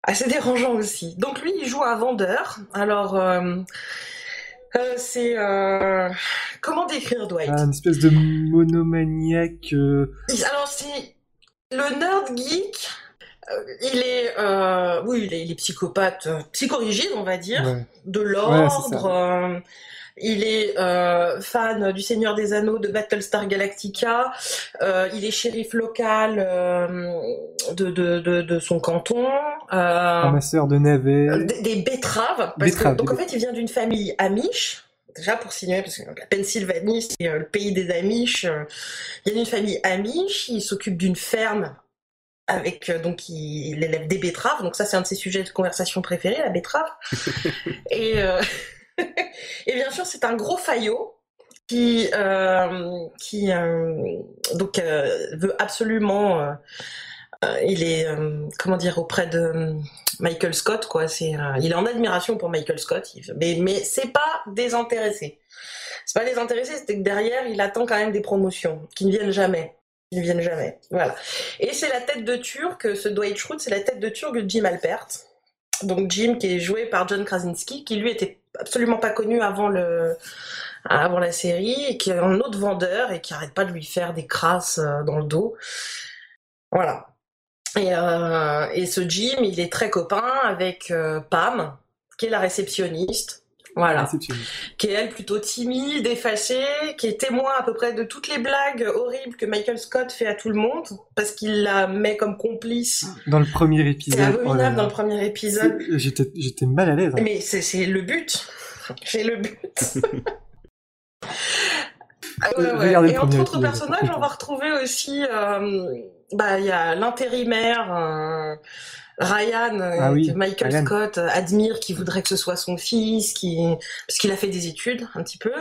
S3: assez dérangeant aussi. Donc lui, il joue un vendeur. Alors, euh, c'est... euh, comment décrire Dwight?
S1: Ah, une espèce de monomaniaque. euh,
S3: Alors, c'est le nerd geek. il est, oui, il est, il est psychopathe, psychorigide, on va dire,
S1: ouais.
S3: de l'ordre. Il est euh, fan du Seigneur des Anneaux, de Battlestar Galactica. euh, il est shérif local euh, de, de, de, de son canton.
S1: Ramasseur de navets.
S3: des, des betteraves. Parce
S1: Betteraves,
S3: que, donc en fait, il vient d'une famille amish. Déjà pour signaler, parce que la Pennsylvanie, c'est le pays des Amish. il y a une famille amish. Il s'occupe d'une ferme avec donc il, il élève des betteraves. Donc ça, c'est un de ses sujets de conversation préférés, la betterave. et euh, et bien sûr, c'est un gros faillot qui euh, qui euh, donc euh, veut absolument il est comment dire auprès de Michael Scott quoi. C'est il est en admiration pour Michael Scott mais mais c'est pas désintéressé. C'est pas désintéressé c'est que derrière il attend quand même des promotions qui ne viennent jamais. Ne viennent jamais voilà. Et c'est la tête de Turc ce Dwight Schrute c'est la tête de Turc de Jim Alpert. Donc Jim qui est joué par John Krasinski qui lui était absolument pas connu avant la série qui est un autre vendeur et qui arrête pas de lui faire des crasses euh, dans le dos voilà et, euh, et ce Jim, il est très copain avec euh, Pam, qui est la réceptionniste. Voilà.
S1: Réceptionniste.
S3: Qui est elle plutôt timide, effacée, qui est témoin à peu près de toutes les blagues horribles que Michael Scott fait à tout le monde, parce qu'il la met comme complice.
S1: Dans le premier épisode.
S3: C'est
S1: oh là
S3: abominable
S1: là.
S3: dans le premier épisode.
S1: C'est- J'étais, j'étais mal à l'aise. hein.
S3: Mais c'est c'est le but. C'est le but. Ah ouais,
S1: Euh,
S3: ouais. Et entre autres personnages, on va retrouver aussi, euh, bah, il y a l'intérimaire euh, Ryan, euh,
S1: Ah oui,
S3: que Michael
S1: Ryan.
S3: Scott euh, admire, qui voudrait que ce soit son fils, qui, parce qu'il a fait des études un petit peu.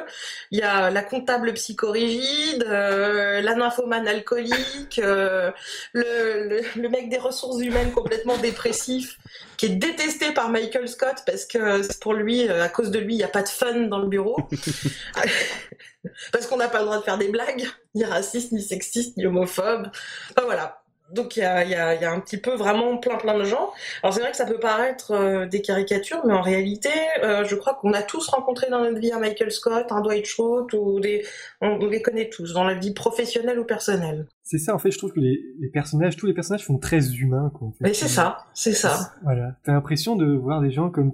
S3: Il y a la comptable psychorigide, euh, la nymphomane alcoolique, euh, le, le, le mec des ressources humaines complètement dépressif, qui est détesté par Michael Scott parce que pour lui, à cause de lui, il n'y a pas de fun dans le bureau. parce qu'on n'a pas le droit de faire des blagues, ni racistes, ni sexistes, ni homophobes. Enfin voilà. Donc il y a, y, a, y a un petit peu vraiment plein plein de gens. Alors c'est vrai que ça peut paraître euh, des caricatures, mais en réalité, euh, je crois qu'on a tous rencontré dans notre vie un Michael Scott, un Dwight Schrute, ou des, on, on les connaît tous, dans la vie professionnelle ou personnelle.
S1: C'est ça, en fait, je trouve que les, les personnages, tous les personnages font très humains, quoi. en fait.
S3: Mais c'est ça, c'est ça.
S1: Voilà. T'as l'impression de voir des gens comme,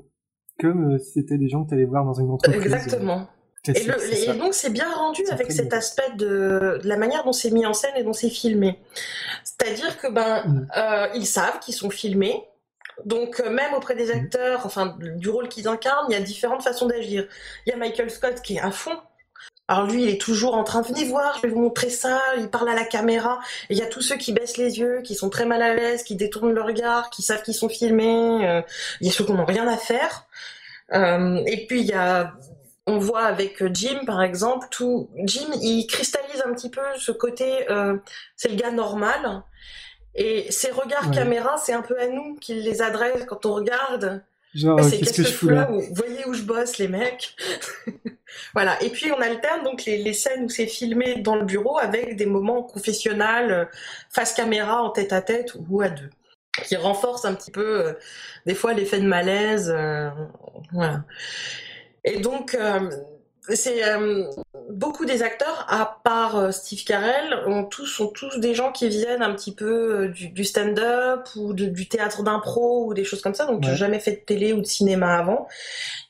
S1: comme euh, c'était des gens que t'allais voir dans une entreprise.
S3: Exactement. Et, le- donc c'est bien rendu avec cet
S1: bien.
S3: aspect de, de la manière dont c'est mis en scène et dont c'est filmé. C'est-à-dire que ben
S1: Mm.
S3: euh, ils savent qu'ils sont filmés. Donc euh, même auprès des
S1: Mm.
S3: acteurs, enfin du rôle qu'ils incarnent, il y a différentes façons d'agir. Il y a Michael Scott qui est à fond. Alors lui, il est toujours en train de venir voir, je vais vous montrer ça, il parle à la caméra. Et il y a tous ceux qui baissent les yeux, qui sont très mal à l'aise, qui détournent le regard, qui savent qu'ils sont filmés. euh, Il y a ceux qui n'ont rien à faire. Euh, et puis il y a, on voit avec Jim par exemple, tout Jim il cristallise un petit peu ce côté, euh, c'est le gars normal. Et ses regards
S1: Ouais.
S3: caméra, c'est un peu à nous qu'il les adresse quand on regarde.
S1: Genre, euh,
S3: c'est
S1: qu'est-ce que je fous là
S3: Vous voyez où je bosse, les mecs Voilà. Et puis on alterne donc les, les scènes où c'est filmé dans le bureau avec des moments confessionnels, euh, face caméra, en tête à tête ou à deux, qui renforcent un petit peu euh, des fois l'effet de malaise. euh, voilà. Et donc euh, c'est euh, beaucoup des acteurs, à part euh, Steve Carell, ont tous, sont tous des gens qui viennent un petit peu du, du stand-up ou de- du théâtre d'impro ou des choses comme ça, donc qui n'ont jamais fait de télé ou de cinéma avant,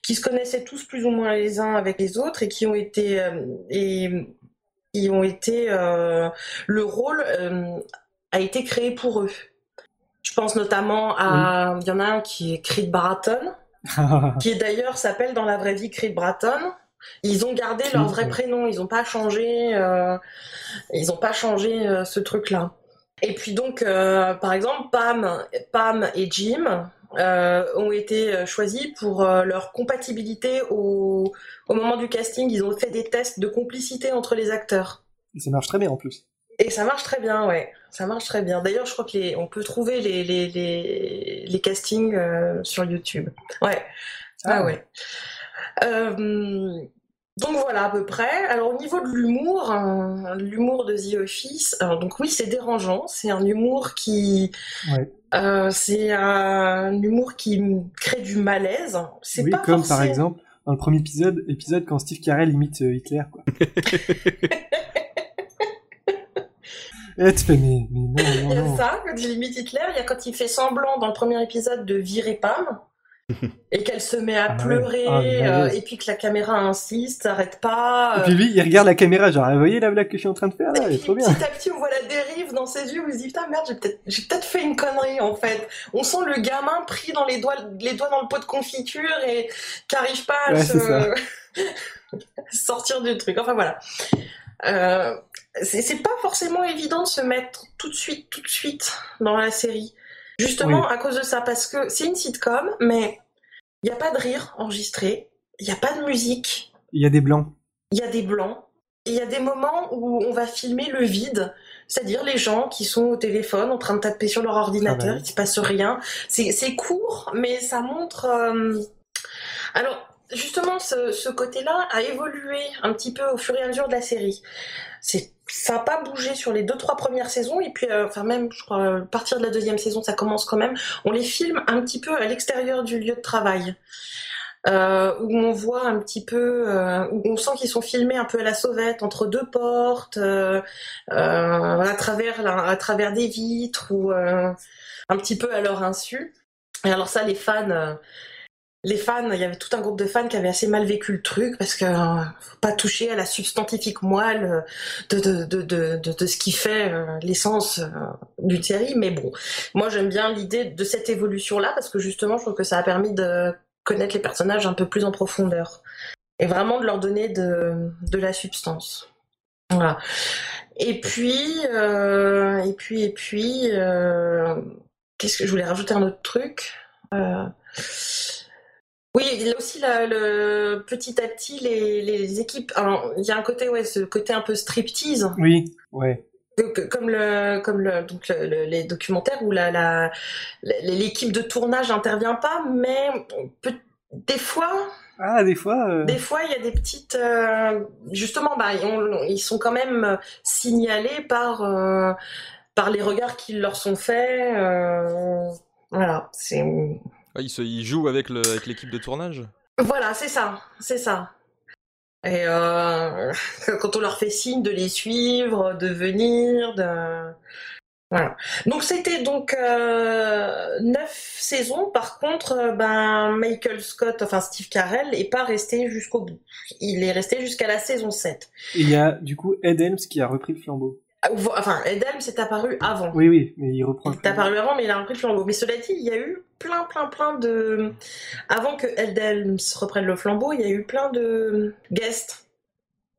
S3: qui se connaissaient tous plus ou moins les uns avec les autres et qui ont été et qui ont été euh, le rôle euh, a été créé pour eux. Je pense notamment à il y en a un qui est Creed Bratton, qui d'ailleurs s'appelle dans la vraie vie Creed Bratton. Ils ont gardé leur vrai prénom, ils n'ont pas changé, euh, ils ont pas changé euh, ce truc-là. Et puis donc, euh, par exemple, Pam, Pam et Jim ont été choisis pour leur compatibilité au, au moment du casting. Ils ont fait des tests de complicité entre les acteurs.
S1: Et ça marche très bien en plus.
S3: Et ça marche très bien, ouais. Ça marche très bien. D'ailleurs, je crois que les, on peut trouver les, les, les, les castings euh, sur YouTube. Ouais. Ah,
S1: Ah.
S3: ouais. Euh, donc voilà à peu près. Alors au niveau de l'humour, euh, l'humour de The Office, alors, donc oui c'est dérangeant, c'est un humour qui,
S1: Ouais.
S3: euh, c'est un humour qui crée du malaise. C'est
S1: Oui,
S3: pas
S1: comme par exemple dans le premier épisode, épisode quand Steve Carell imite Hitler, quoi. Et là, tu fais, mais, mais non,
S3: Il y a ça, quand il imite Hitler, il y a quand il fait semblant dans le premier épisode de virer Pam, et qu'elle se met à
S1: Ah
S3: pleurer,
S1: Ah, le
S3: euh, et puis que la caméra insiste, s'arrête pas.
S1: Et
S3: euh,
S1: puis lui, il regarde la caméra, genre, ah, vous voyez la blague que je suis en train de faire là, elle
S3: et
S1: est
S3: puis
S1: trop bien.
S3: petit à petit, on voit la dérive dans ses yeux, où il se dit putain merde, j'ai peut-être, j'ai peut-être fait une connerie en fait. On sent le gamin pris dans les doigts, les doigts dans le pot de confiture et qui arrive pas à
S1: Ouais,
S3: se sortir du truc. Enfin voilà. Euh, c'est, pas forcément évident de se mettre tout de suite, tout de suite dans la série. Justement
S1: Oui.
S3: à cause de ça, parce que c'est une sitcom, mais il n'y a pas de rire enregistré, il n'y a pas de musique,
S1: Il y a des blancs.
S3: il y a des blancs, il y a des moments où on va filmer le vide, c'est-à-dire les gens qui sont au téléphone en train de taper sur leur ordinateur,
S1: ouais.
S3: il se passe rien. C'est, c'est court, mais ça montre. euh, Alors, justement, ce, ce côté-là a évolué un petit peu au fur et à mesure de la série. C'est, ça n'a pas bougé sur les deux, trois premières saisons, et puis, euh, enfin, même, je crois, à partir de la deuxième saison, ça commence quand même. On les filme un petit peu à l'extérieur du lieu de travail euh, où on voit un petit peu, euh, où on sent qu'ils sont filmés un peu à la sauvette, entre deux portes, euh, euh, à travers à travers des vitres ou euh, un petit peu à leur insu. Et alors ça, les fans, euh, les fans, il y avait tout un groupe de fans qui avaient assez mal vécu le truc parce que euh, faut pas toucher à la substantifique moelle euh, de ce qui fait euh, l'essence d'une série. Mais bon, moi j'aime bien l'idée de cette évolution là parce que justement, je trouve que ça a permis de connaître les personnages un peu plus en profondeur et vraiment de leur donner de, de la substance. Voilà. Et puis, et puis, et puis, qu'est-ce que je voulais rajouter un autre truc? Oui, il y a aussi la- le, petit à petit les, les équipes. Alors, il y a un côté, ouais, ce côté un peu striptease.
S1: Oui, ouais.
S3: Donc, comme le comme le donc le- le- les documentaires où la l'équipe de tournage n'intervient pas mais peut- des fois
S1: Ah, des fois. euh,
S3: des fois il y a des petites euh, justement bah on- ils sont quand même signalés par euh, par les regards qui leur sont faits voilà c'est
S2: Ah, il, se, il joue avec le- avec l'équipe de tournage?
S3: Voilà c'est ça c'est ça et euh, quand on leur fait signe de les suivre de venir de Voilà. Donc c'était donc euh, neuf saisons. Par contre, euh, ben Michael Scott, enfin Steve Carell, est pas resté jusqu'au bout. Il est resté jusqu'à la saison 7.
S1: Et il y a du coup Ed Helms qui a repris le flambeau.
S3: Enfin, Ed Helms est apparu avant.
S1: Oui, oui, mais il reprend
S3: Il
S1: le
S3: est
S1: flambeau.
S3: apparu avant, mais il a repris le flambeau. Mais cela dit, il y a eu plein, plein, plein de... Avant que Ed Helms reprenne le flambeau, il y a eu plein de guests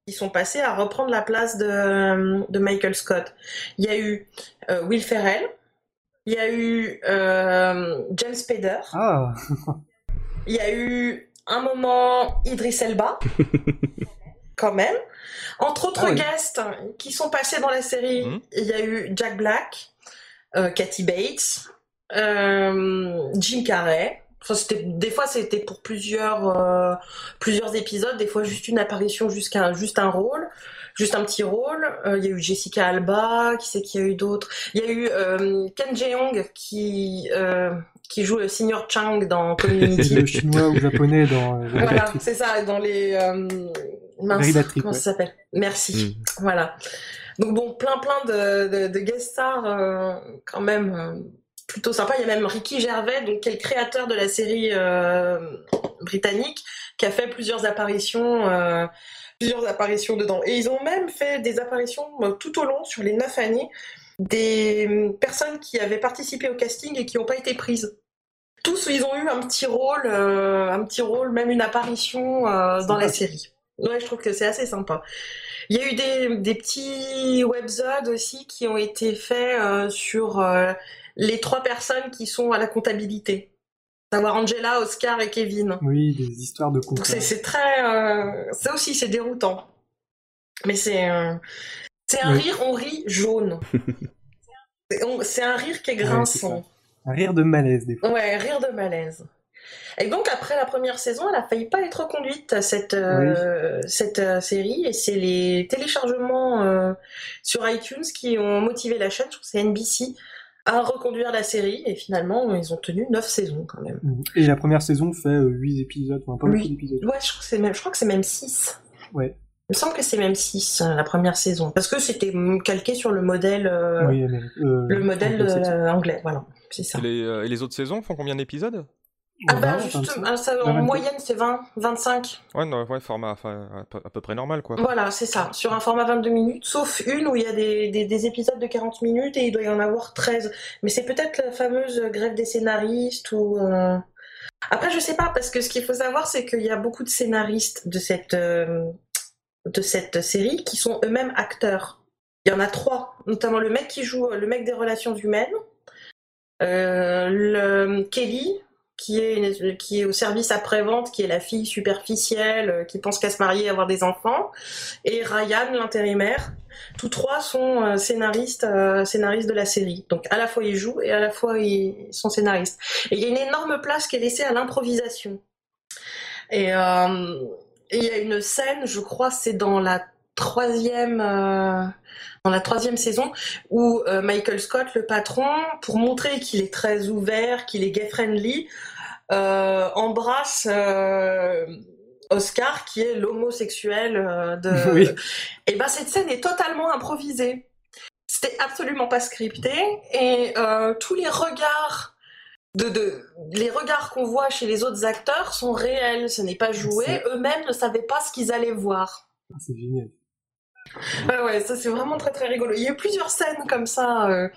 S3: qui sont passés à reprendre la place de, de Michael Scott. Il y a eu euh, Will Ferrell, il y a eu euh, James Spader,
S1: Ah,
S3: il y a eu un moment Idris Elba, quand même. Entre autres
S1: Ah oui.
S3: guests qui sont passés dans la série,
S2: Mhm.
S3: il y a eu Jack Black, euh, Kathy Bates, euh, Jim Carrey. Enfin, c'était- des fois, c'était pour plusieurs, euh, plusieurs épisodes, des fois juste une apparition, jusqu'à juste un rôle, juste un petit rôle. Euh, il y a eu Jessica Alba, qui c'est qu'il y a eu d'autres? Il y a eu euh, Ken Jeong qui, euh, qui joue le Senior Chang dans Community.
S1: le chinois ou japonais dans euh,
S3: Voilà, c'est ça, dans les. Euh, mince, comment
S1: ouais.
S3: ça s'appelle? Merci. Voilà. Donc bon, plein plein de, de, de guest stars euh, quand même euh, plutôt sympa. Il y a même Ricky Gervais, donc qui est le créateur de la série euh, britannique, qui a fait plusieurs apparitions. euh, plusieurs apparitions dedans. Et ils ont même fait des apparitions euh, tout au long, sur les neuf années, des euh, personnes qui avaient participé au casting et qui n'ont pas été prises. Tous, ils ont eu un petit rôle, euh, un petit rôle, même une apparition euh, dans la série. Ouais, je trouve que c'est assez sympa. Il y a eu des, des petits webzodes aussi qui ont été faits euh, sur les trois personnes qui sont à la comptabilité. À savoir Angela, Oscar et Kevin.
S1: Oui, des histoires de comptes.
S3: c'est très... euh, ça aussi, c'est déroutant. Mais c'est... euh, c'est un
S1: Oui.
S3: rire, on rit jaune. C'est- un rire qui est
S1: Ouais,
S3: grinçant.
S1: Un rire de malaise, des fois.
S3: Ouais, rire de malaise. Et donc après la première saison, elle a failli pas être reconduite cette euh, cette euh, série et c'est les téléchargements euh, sur iTunes qui ont motivé la chaîne, je trouve que c'est NBC, à reconduire la série et finalement ils ont tenu 9 saisons quand même.
S1: Et la première saison fait 8 épisodes, enfin pas
S3: Oui.
S1: beaucoup d'épisodes.
S3: Ouais, je crois que c'est même je crois que c'est même 6.
S1: Ouais.
S3: Il me semble que c'est même 6 la première saison parce que c'était mm, calqué sur le modèle euh,
S1: Oui, euh,
S3: le modèle euh, anglais, voilà, c'est ça.
S2: Et les, euh, et les autres saisons font combien d'épisodes?
S3: Ah bah
S1: 20,
S3: juste
S1: 25.
S3: ah, ça, en
S1: 22.
S3: moyenne c'est 20 25.
S2: Ouais, non, ouais, format enfin, à, peu, à peu près normal, quoi.
S3: Voilà, c'est ça, sur un format 22 minutes, sauf une où il y a des, des, des épisodes de 40 minutes et il doit y en avoir 13. Mais c'est peut-être la fameuse grève des scénaristes ou... euh, Après, je sais pas, parce que ce qu'il faut savoir, c'est qu'il y a beaucoup de scénaristes de cette, euh, de cette série qui sont eux-mêmes acteurs. Il y en a trois, notamment le mec qui joue le mec des relations humaines, euh, le Kelly, qui est, qui est au service après-vente, qui est la fille superficielle, euh, qui pense qu'à se marier et avoir des enfants, et Ryan, l'intérimaire. Tous trois sont euh, scénaristes, euh, scénaristes de la série. Donc à la fois ils jouent et à la fois ils sont scénaristes. Et il y a une énorme place qui est laissée à l'improvisation. Et il y a une scène, je crois, c'est dans la troisième, euh, dans la troisième saison, où euh, Michael Scott, le patron, pour montrer qu'il est très ouvert, qu'il est gay friendly, euh, embrasse Oscar, qui est l'homosexuel de.
S1: Oui.
S3: Et ben cette scène est totalement improvisée. C'était absolument pas scripté et tous les regards de, de les regards qu'on voit chez les autres acteurs sont réels. Ce n'est pas joué. Eux-mêmes ne savaient pas ce qu'ils allaient voir.
S1: Ah, C'est génial.
S3: Ouais, ouais, ça c'est vraiment très très rigolo. Il y a eu plusieurs scènes comme ça, euh,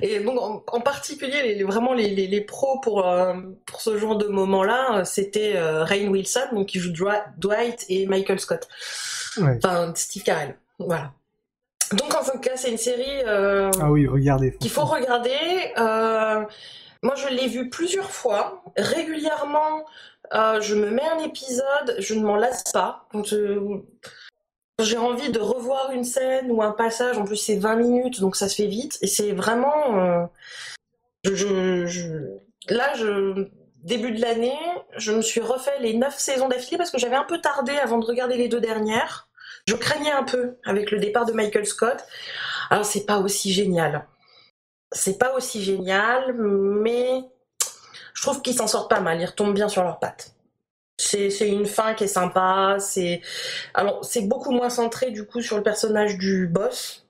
S3: et bon, en, en particulier, les, les- vraiment les, les, les pros pour, euh, pour ce genre de moment-là, euh, c'était euh, Rainn Wilson, donc qui joue Dwight et Michael Scott,
S1: Ouais.
S3: enfin Steve Carell, voilà. Donc en tout cas, c'est une série
S1: Ah oui, regardez.
S3: qu'il faut regarder. Moi, je l'ai vu plusieurs fois. Régulièrement, je me mets un épisode, je ne m'en lasse pas. Donc, je- J'ai envie de revoir une scène ou un passage. En plus, c'est 20 minutes, donc ça se fait vite. Et c'est vraiment. euh, Là, début de l'année, je me suis refait les 9 saisons d'affilée parce que j'avais un peu tardé avant de regarder les deux dernières. Je craignais un peu avec le départ de Michael Scott. Alors, c'est pas aussi génial. C'est pas aussi génial, mais je trouve qu'ils s'en sortent pas mal. Ils retombent bien sur leurs pattes. C'est une fin qui est sympa. C'est alors c'est beaucoup moins centré du coup sur le personnage du boss.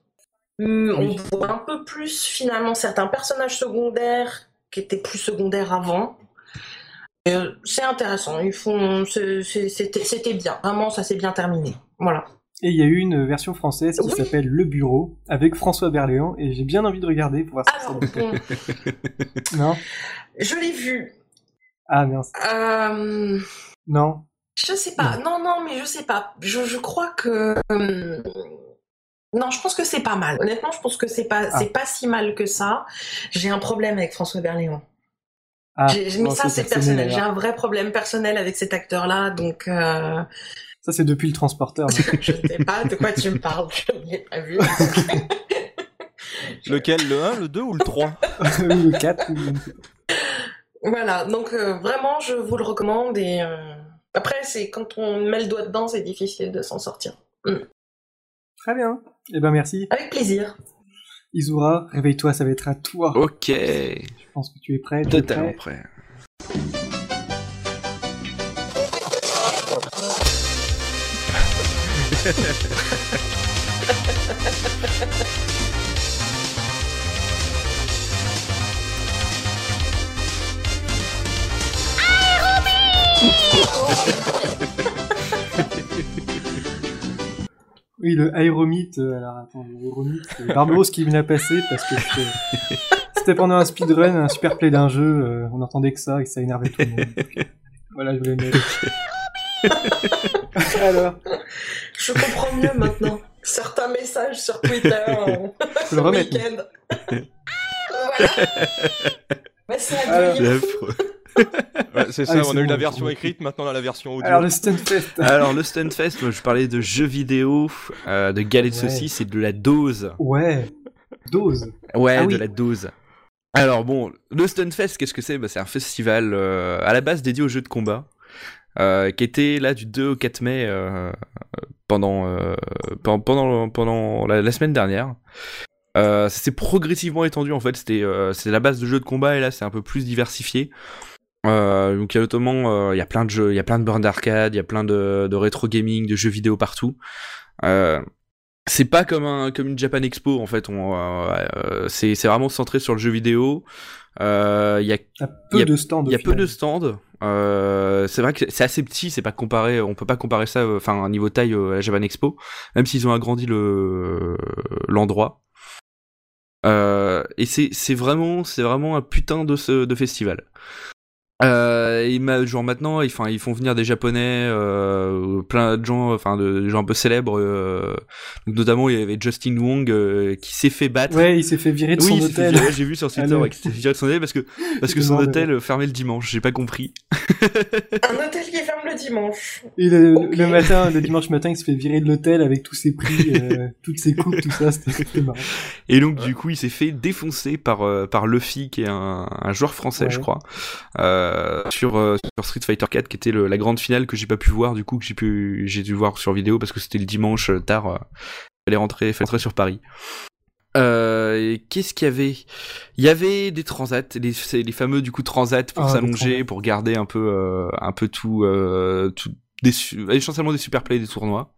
S3: Hum,
S1: Oui.
S3: On voit un peu plus finalement certains personnages secondaires qui étaient plus secondaires avant. Euh, C'est intéressant. Ils font c'était bien. Vraiment, ça s'est bien terminé. Voilà.
S1: Et il y a eu une version française qui
S3: Oui.
S1: s'appelle Le Bureau avec François Berléand et j'ai bien envie de regarder pour voir
S3: Alors
S1: ça
S3: bon,
S1: Non?
S3: Je l'ai vu.
S1: Ah mince.
S3: Euh,
S1: Non.
S3: Je sais pas. Non, non, mais je sais pas. Je, je crois que. euh, Non, je pense que c'est pas mal. Honnêtement, je pense que c'est pas,
S1: Ah.
S3: c'est pas si mal que ça. J'ai un problème avec François Berléand.
S1: Ah,
S3: J'ai- mais ça, c'est personnel. J'ai un vrai problème personnel avec cet acteur-là, donc euh,
S1: Ça, c'est depuis le transporteur.
S3: je ne sais pas de quoi tu me parles. Je ne l'ai pas vu.
S2: Lequel Le 1, le 2 ou le 3
S1: ou le 4. ou je ne sais pas.
S3: voilà, donc euh, vraiment, je vous le recommande. Et euh, après, c'est quand on met le doigt dedans, c'est difficile de s'en sortir.
S1: Très bien. Eh ben, merci.
S3: Avec plaisir.
S1: Izura, réveille-toi, ça va être à toi.
S4: Ok,
S1: Je pense que tu es prêt. tu es
S4: totalement
S1: prêt
S4: prêt.
S1: Oui, le Aéromite. euh, alors, attends, le Aéromite, c'est Barbaros qui me l'a passé parce que c'était- c'était pendant un speedrun, un super play d'un jeu. euh, on entendait que ça et ça énervait tout le monde. Donc, voilà, je voulais le mettre. alors,
S3: Je comprends mieux maintenant. Certains messages sur Twitter euh,
S1: faut le
S3: ce
S1: remettre.
S3: week-end. voilà. C'est.
S4: L'affreux.
S2: Ouais, C'est ça,
S1: Ah,
S2: on
S1: c'est
S2: a eu
S1: bon,
S2: la version
S1: bon.
S2: écrite, maintenant on a la version audio.
S1: Alors, le Stunfest.
S4: Alors le Stunfest, moi je parlais de jeux vidéo, euh, de galets de
S1: Ouais.
S4: saucisses et de la dose.
S1: Ouais. Dose.
S4: Ouais,
S1: Ah
S4: de
S1: oui.
S4: la dose. Alors bon, le Stunfest, qu'est-ce que c'est? Bah, C'est un festival euh, à la base dédié aux jeux de combat, euh, qui était là du 2 au 4 mai euh, pendant, euh, pen- pendant, pendant la, la semaine dernière. Euh, ça s'est progressivement étendu en fait, c'était euh, c'était la base de jeux de combat et là c'est un peu plus diversifié. Euh, donc il y a notamment euh, il y a plein de jeux, il y a plein de bornes d'arcade, il y a plein de, de rétro gaming, de jeux vidéo partout. Euh, c'est pas comme un comme une Japan Expo en fait. On, euh, euh, c'est c'est vraiment centré sur le jeu vidéo. Euh, Il y a
S1: Il y a peu
S4: Il y a-
S1: de stands.
S4: il y a peu de stands. Euh, c'est vrai que c'est assez petit. C'est pas comparé. On peut pas comparer ça. euh, Enfin, un niveau taille euh, à la Japan Expo, même s'ils ont agrandi le l'endroit. Euh, et c'est c'est vraiment c'est vraiment un putain de ce de festival. Euh, il m'a genre maintenant, ils, enfin, ils font venir des japonais, euh, plein de gens, enfin, de, des gens un peu célèbres. Euh, notamment, il y avait Justin Wong euh, qui s'est fait battre.
S1: Ouais, il s'est fait virer de
S4: oui,
S1: son
S4: il
S1: hôtel.
S4: virer, j'ai vu sur Twitter ouais, qu'il s'est fait virer de son hôtel parce que parce que son hôtel fermait le dimanche. J'ai pas compris.
S3: Un hôtel le dimanche.
S1: Et le, matin, le dimanche matin, il se fait virer de l'hôtel avec tous ses prix, euh, toutes ses coupes, tout ça. C'était c'était marrant.
S4: Et donc du coup, il s'est fait défoncer par euh, par Luffy qui est un, un joueur français,
S1: Ouais.
S4: je crois, euh, sur sur Street Fighter 4 qui était le- la grande finale que j'ai pas pu voir du coup que j'ai pu j'ai dû voir sur vidéo parce que c'était le dimanche tard. Euh, fallait rentrer, fallait rentrer sur Paris. Euh, qu'est-ce qu'il y avait? Il y avait des transats, les, c'est les fameux du coup transats pour
S1: Ah,
S4: s'allonger, pour garder un peu, euh, un peu tout, euh, tout des, essentiellement des super plays, des tournois.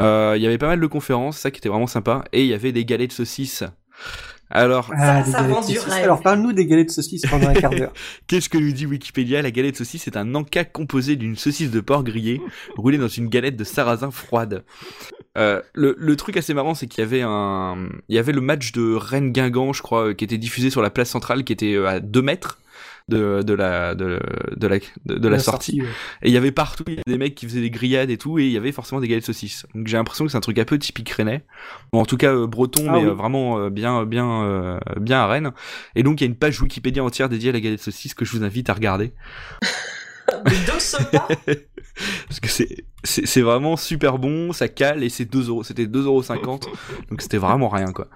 S4: Euh, Il y avait pas mal de conférences, ça qui était vraiment sympa, et il y avait des galets de saucisses. Alors,
S1: Ah,
S3: Ça, ça.
S1: Alors, parle-nous des galettes de saucisses pendant un quart d'heure.
S4: Qu'est-ce que nous dit Wikipédia? La galette de saucisse est un encas composé d'une saucisse de porc grillée roulée dans une galette de sarrasin froide. Euh, le, le truc assez marrant, c'est qu'il y avait un, il y avait le match de Rennes Guingamp, je crois, qui était diffusé sur la place centrale, qui était euh, à 2 mètres de, de la, de, de la, de, de la sortie.
S1: ouais.
S4: Et il y avait partout, il y avait des mecs qui faisaient des grillades et tout, et il y avait forcément des galettes de saucisses. Donc j'ai l'impression que c'est un truc un peu typique rennais. Bon, en tout cas euh, breton,
S1: Ah
S4: mais
S1: oui.
S4: euh, vraiment euh, bien, bien, euh, bien à Rennes. Et donc il y a une page Wikipédia entière dédiée à la galette de saucisse que je vous invite à regarder.
S3: Des deux sopas.
S4: Parce que c'est, vraiment super bon, ça cale, et c'est 2 euros. C'était 2,50€. Donc c'était vraiment rien, quoi.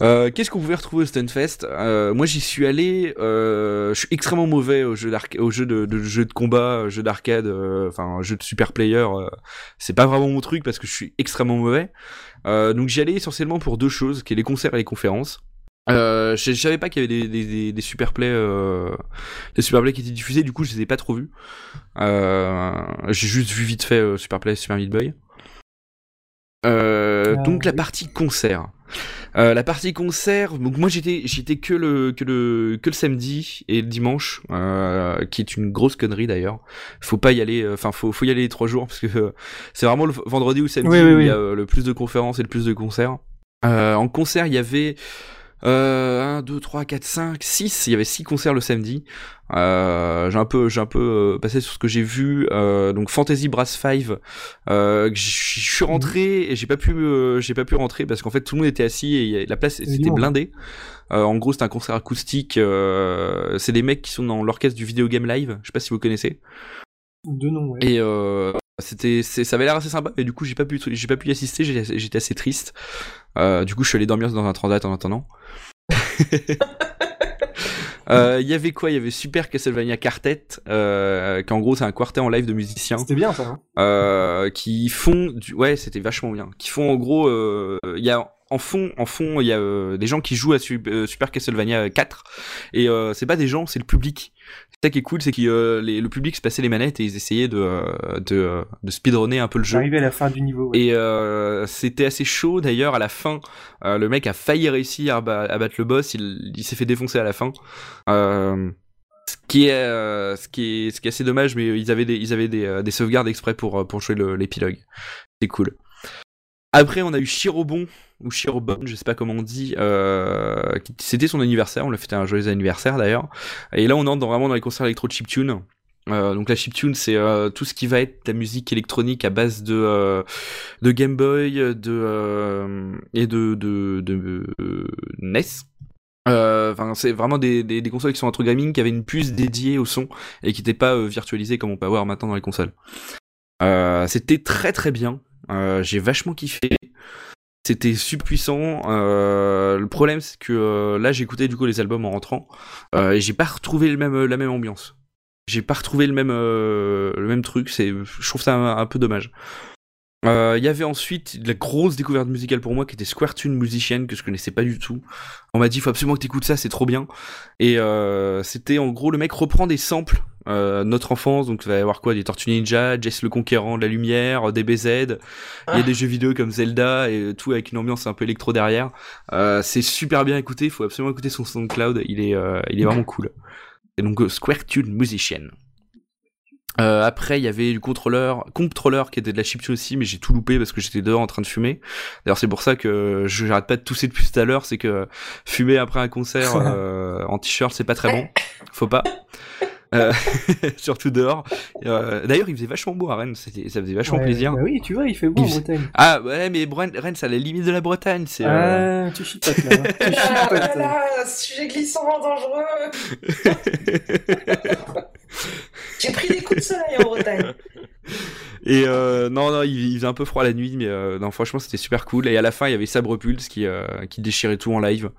S4: Euh, qu'est-ce qu'on pouvait retrouver au Stunfest? Euh, Moi, j'y suis allé. Euh, je suis extrêmement mauvais au jeu au jeu de, de jeux de combat, jeu d'arcade, enfin jeu de super player. c'est pas vraiment mon truc parce que je suis extrêmement mauvais. Donc j'y allais essentiellement pour deux choses, qui est les concerts et les conférences. Euh, je, je savais pas qu'il y avait des, des, des, des super plays, euh, des super plays qui étaient diffusés. Du coup, je les ai pas trop vus. Euh, j'ai juste vu vite fait euh, Super Play, Super Meat Boy. Euh,
S1: Ah,
S4: donc la partie concert. Euh, la partie concert, donc moi j'étais j'étais que le que le que le samedi et le dimanche, euh, qui est une grosse connerie d'ailleurs. Faut pas y aller, euh, enfin faut faut y aller les trois jours parce que euh, c'est vraiment le vendredi ou samedi
S1: Oui, oui,
S4: où il y a euh, le plus de conférences et le plus de concerts. Euh, en concert, il y avait euh, 1, 2, 3, 4, 5, 6. Il y avait 6 concerts le samedi. Euh, j'ai un peu, j'ai un peu euh, passé sur ce que j'ai vu. Euh, donc Fantasy Brass 5. Euh, je suis rentré et j'ai pas pu, euh, j'ai pas pu rentrer parce qu'en fait tout le monde était assis et la place
S1: Il y avait
S4: c'était
S1: du monde.
S4: blindé. en gros, c'est un concert acoustique. c'est des mecs qui sont dans l'orchestre du Video Game Live. Je sais pas si vous connaissez.
S1: De nom, ouais.
S4: Et c'était, ça avait l'air assez sympa. Et du coup, j'ai pas pu, j'ai pas pu y assister. J'étais assez triste. du coup, je suis allé dormir dans un transat en attendant. Il euh, y avait quoi? Il y avait Super Castlevania Quartet, euh, qui en gros c'est un quartet en live de musiciens.
S1: C'était bien ça. Hein
S4: euh, qui font, du... ouais, c'était vachement bien. Qui font en gros, il y a en fond, en fond, il y a des gens qui jouent à Super Castlevania 4 et c'est pas des gens, c'est le public ça qui est cool, c'est que euh, le public se passait les manettes et ils essayaient de, euh, de, euh, de speedrunner un peu le jeu.
S1: Arriver à la fin du niveau.
S4: Et c'était assez chaud d'ailleurs à la fin. le mec a failli réussir à, battre le boss, il, il s'est fait défoncer à la fin. ce qui est ce qui est ce qui est assez dommage, mais ils avaient des ils avaient des, des sauvegardes exprès pour pour jouer l'épilogue. C'est cool. Après, on a eu Chirobon, ou Chirobon, je sais pas comment on dit. Euh, C'était son anniversaire, on l'a fait un joyeux anniversaire d'ailleurs. Et là, on entre vraiment dans les concerts électro chiptune. Euh, donc la chiptune, c'est euh, tout ce qui va être la musique électronique à base de Game Boy, de et de NES. Enfin, c'est vraiment des, consoles qui sont entre gaming qui avaient une puce dédiée au son et qui n'étaient pas virtualisées comme on peut avoir maintenant dans les consoles. C'était très très bien. J'ai vachement kiffé. C'était super puissant. Euh, le problème, c'est que euh, là, écouté du coup les albums en rentrant et j'ai pas retrouvé la même ambiance. J'ai pas retrouvé le même, truc. Je trouve ça un, peu dommage. Il y avait ensuite la grosse découverte musicale pour moi qui était Square Tune Musician que je connaissais pas du tout. On m'a dit faut absolument que t'écoutes ça, c'est trop bien. Et c'était en gros le mec reprend des samples euh, notre enfance, donc il va y avoir quoi? Des Tortues Ninja, Jess le Conquérant de la Lumière, DBZ, il y a ah. des jeux vidéo comme Zelda et tout avec une ambiance un peu électro derrière. Euh, c'est super bien écouté, il faut absolument écouter son SoundCloud, il est, euh, il est vraiment cool. Et donc Square Tune Musician. Euh, après, il y avait du contrôleur, contrôleur qui était de la chiptune aussi, mais j'ai tout loupé parce que j'étais dehors en train de fumer. D'ailleurs, c'est pour ça que je j'arrête pas de tousser depuis tout à l'heure, c'est que fumer après un concert en t-shirt, c'est pas très bon. Faut pas. Euh, surtout dehors. Euh, d'ailleurs, il faisait vachement beau à Rennes, ça faisait vachement plaisir.
S1: Bah oui, tu vois, il fait beau en Bretagne.
S4: Ah ouais, mais Rennes, c'est à la limite de la Bretagne. C'est,
S1: euh... Ah, tu chipotes là. Hein. tu chipotes.
S3: là, sujet glissant, dangereux. J'ai pris des coups de soleil en Bretagne.
S4: Et euh, non, non, il, faisait un peu froid la nuit, mais euh, non, franchement, c'était super cool. Et à la fin, il y avait Sabre Pulse qui, euh, qui déchirait tout en live,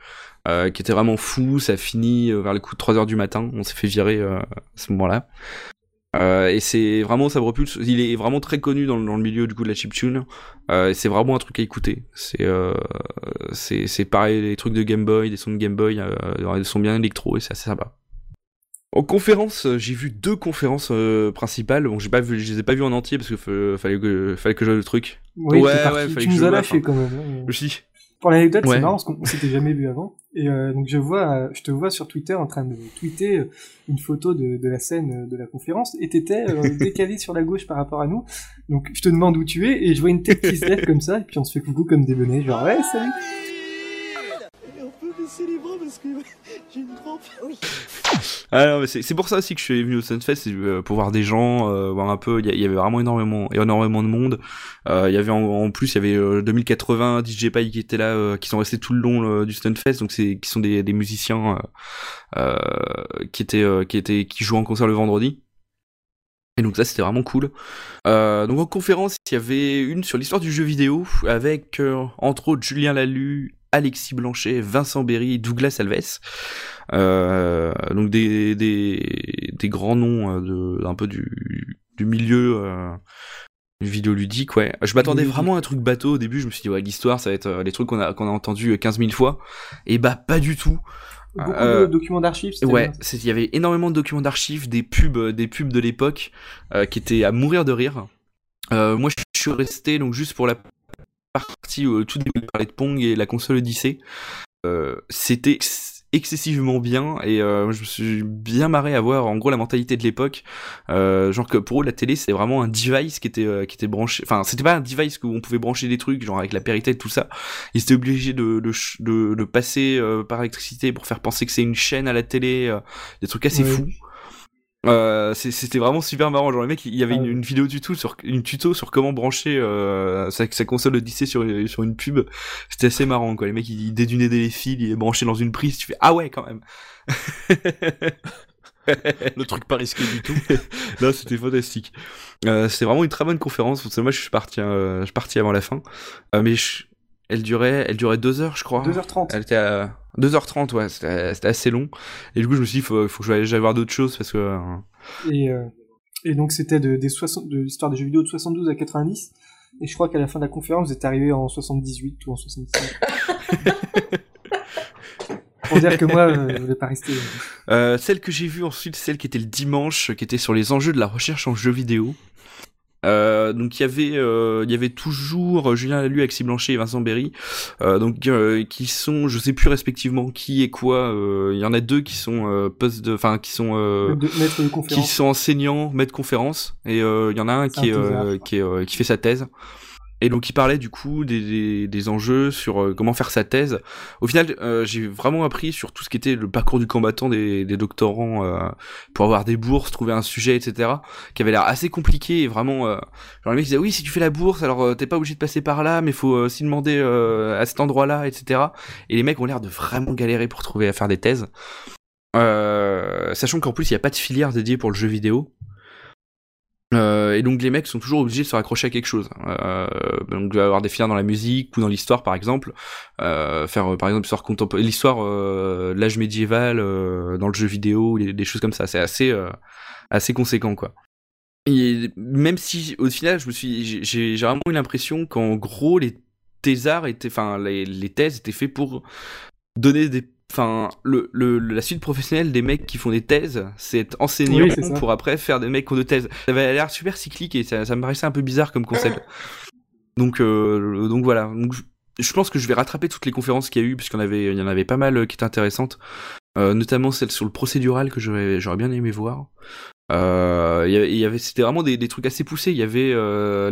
S4: qui était vraiment fou. Ça a fini vers le coup de 3 heures du matin. On s'est fait virer à ce moment-là. et c'est vraiment Sabre Pulse. Il est vraiment très connu dans, le milieu du coup de la chiptune. Euh, c'est vraiment un truc à écouter. C'est pareil, les trucs de Game Boy, des sons de Game Boy, des sons bien électro et c'est assez sympa. En conférence, euh, j'ai vu deux conférences euh, principales. Bon, j'ai pas vu, je les ai pas vues en entier parce que fallait que fallait que je le truc.
S1: ouais, ouais, fallait tu que nous as lâché quand même. Hein.
S4: Aussi.
S1: Pour l'anecdote, c'est marrant parce qu'on s'était jamais vu avant. Et euh, donc je vois, je te vois sur Twitter en train de tweeter une photo de, de la scène de la conférence et t'étais décalé sur la gauche par rapport à nous. Donc je te demande où tu es et je vois une tête qui se lève comme ça et puis on se fait coucou comme des bonnets, genre ouais salut. Et on peut baisser les bras parce que j'ai une. Oui.
S4: Ah c'est pour ça aussi que je suis venu au Sunfest, c'est euh, pour voir des gens, euh, voir un peu. Il y, avait vraiment énormément, énormément de monde. Euh, il y avait en, plus, il y avait 2080 DJ Pie qui étaient là, qui sont restés tout le long du Stunfest, donc c'est qui sont des, des musiciens qui étaient, qui étaient, qui jouent en concert le vendredi. Et donc ça c'était vraiment cool. Euh, donc en conférence il y avait une sur l'histoire du jeu vidéo avec entre autres Julien Lalu, Alexis Blanchet, Vincent Berry, Douglas Alves. Euh, donc des, des, des, grands noms euh, de, un peu du, du milieu euh, vidéoludique, ouais. Je m'attendais vraiment à un truc bateau au début, je me suis dit, ouais, l'histoire, ça va être euh, les trucs qu'on a, qu'on a entendu 15 000 fois. Et bah, pas du tout.
S1: Beaucoup de documents d'archives.
S4: Ouais, il y avait énormément de documents d'archives, des pubs, des pubs de l'époque qui étaient à mourir de rire. moi, je suis resté donc juste pour la partie où tout début parlait de Pong et la console Odyssey. C'était excessivement bien et euh, je me suis bien marré à voir en gros la mentalité de l'époque. Euh, genre que pour eux la télé c'était vraiment un device qui était euh, qui était branché enfin c'était pas un device où on pouvait brancher des trucs genre avec la périté et tout ça. Ils étaient obligés de de, de, passer par électricité pour faire penser que c'est une chaîne à la télé des trucs assez fous Euh, c'est- c'était vraiment super marrant. Genre, le mec, il y avait
S1: Ah
S4: une, une vidéo tuto sur, une tuto sur comment brancher euh, sa, sa console Odyssey sur, sur une pub. C'était assez marrant, quoi. Les mecs, ils dédunaient des fils, il est branché dans une prise. Tu fais, ah ouais, quand même.
S2: Le truc pas risqué du tout.
S4: non, c'était fantastique. Euh, c'était vraiment une très bonne conférence. Moi, je suis parti, euh, je suis parti avant la fin. Euh, mais je- elle durait, elle durait deux heures, je crois.
S1: 2h30.
S4: Elle était à 2h30, ouais, c'était assez long. Et du coup, je me suis dit, faut, faut que j'aille voir d'autres choses parce que. euh,
S1: Et, euh, et donc c'était de, des 60 de l'histoire des jeux vidéo de 72 à 90. Et je crois qu'à la fin de la conférence, vous êtes arrivé en 78 ou en 75. Pour dire que moi, euh, je voulais pas rester.
S4: Euh, celle que j'ai vue ensuite, celle qui était le dimanche, qui était sur les enjeux de la recherche en jeux vidéo. Euh, donc il y avait euh, il y avait toujours Julien Lalu, Alexis Blanchet et Vincent Berry euh, donc euh, qui sont je sais plus respectivement qui et quoi euh, il y en a deux qui sont euh, post de enfin qui sont euh,
S1: de
S4: qui
S1: conférence.
S4: sont enseignants, maîtres conférences, et euh, il y en a un qui, est, euh, qui, est, euh, qui fait sa thèse. Et donc il parlait du coup des, des, enjeux sur euh, comment faire sa thèse. Au final, euh, j'ai vraiment appris sur tout ce qui était le parcours du combattant des, des doctorants euh, pour avoir des bourses, trouver un sujet, etc. qui avait l'air assez compliqué et vraiment. Genre les mecs disaient oui si tu fais la bourse alors t'es pas obligé de passer par là mais faut aussi demander à cet endroit-là, etc. Et les mecs ont l'air de vraiment galérer pour trouver à faire des thèses. Sachant qu'en plus il n'y a pas de filière dédiée pour le jeu vidéo. Euh, et donc les mecs sont toujours obligés de se raccrocher à quelque chose. Euh, donc avoir des filières dans la musique ou dans l'histoire par exemple. Euh, faire euh, par exemple l'histoire contemporaine, l'histoire euh, de l'âge médiéval euh, dans le jeu vidéo, des choses comme ça. C'est assez assez conséquent quoi. Et même si au final je me suis j'ai vraiment eu l'impression qu'en gros les thésards étaient enfin les, les thèses étaient faits pour donner des enfin le, le la suite professionnelle des mecs qui font des thèses c'est être enseignant
S1: Oui,
S4: pour après faire des mecs qui ont de thèses. Ça avait l'air super cyclique et ça, ça me paraissait un peu bizarre comme concept. Donc euh, donc voilà. Donc, je, je pense que je vais rattraper toutes les conférences qu'il y a eu puisqu'il y en avait il y en avait pas mal euh, qui étaient intéressantes. Euh, notamment celle sur le procédural que j'aurais j'aurais bien aimé voir euh, y avait- il y avait c'était vraiment des, des trucs assez poussés il y avait euh,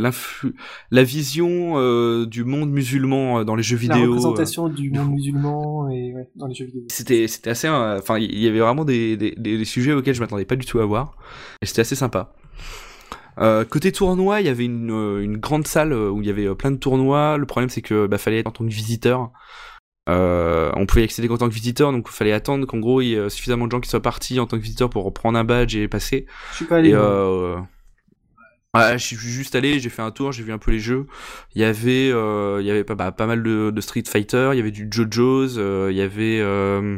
S4: la vision euh, du monde musulman euh, dans les jeux
S1: La
S4: vidéo euh,
S1: représentation du monde musulman et ouais, dans les jeux vidéo.
S4: c'était c'était assez euh, enfin il y avait vraiment des, des, des- sujets auxquels je m'attendais pas du tout à voir et c'était assez sympa euh, côté tournoi, il y avait une, une grande salle où il y avait plein de tournois. Le problème, c'est que bah, fallait être en tant que visiteur. Euh, on pouvait y accéder qu'en tant que visiteur, donc il fallait attendre qu'en gros il y ait suffisamment de gens qui soient partis en tant que visiteur pour prendre un badge et passer.
S1: Je suis pas allé.
S4: Et euh, ouais, je suis juste allé, j'ai fait un tour, j'ai vu un peu les jeux. Il y avait, euh, il y avait pas, bah, pas mal de, de Street Fighter, il y avait du JoJo's, euh, il y avait, euh,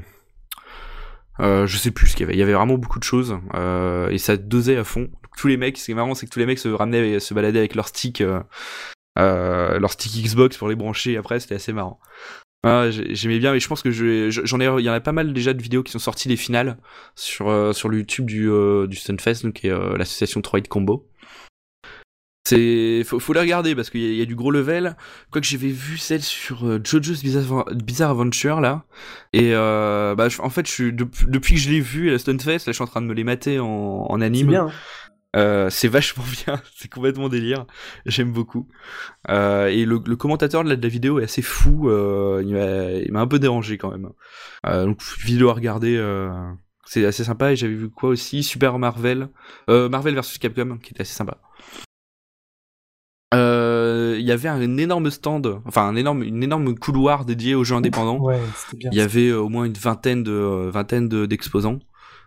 S4: euh, je sais plus ce qu'il y avait. Il y avait vraiment beaucoup de choses euh, et ça dosait à fond. Tous les mecs, ce qui est marrant, c'est que tous les mecs se ramenaient, se baladaient avec leur stick, euh, euh, leur stick Xbox pour les brancher. Après, c'était assez marrant. Ah, j'ai- j'aimais bien, mais je pense que j'en ai, il y en a pas mal déjà de vidéos qui sont sorties des finales sur euh, sur le YouTube du euh, du Stunfest, donc qui est euh, l'association 3 Combo. C'est faut, les regarder parce qu'il y, a- du gros level. Quoique j'avais vu celle sur JoJo's Bizarre, Bizarre Adventure là, et bah en fait je suis dep- depuis que je l'ai vu à la Stunfest, là je suis en train de me les mater en, en anime. Euh, c'est vachement bien, c'est complètement délire, j'aime beaucoup. Euh, et le, le commentateur de la, de la vidéo est assez fou, euh, il m'a- un peu dérangé quand même. Euh, donc vidéo à regarder, euh, c'est assez sympa. Et j'avais vu quoi aussi? Super Marvel, euh, Marvel vs Capcom, qui était assez sympa. Euh, Il y avait un énorme stand, enfin un énorme, une énorme couloir dédié aux jeux indépendants.
S1: Ouais, bien.
S4: Il y avait au moins une vingtaine de vingtaine de- d'exposants.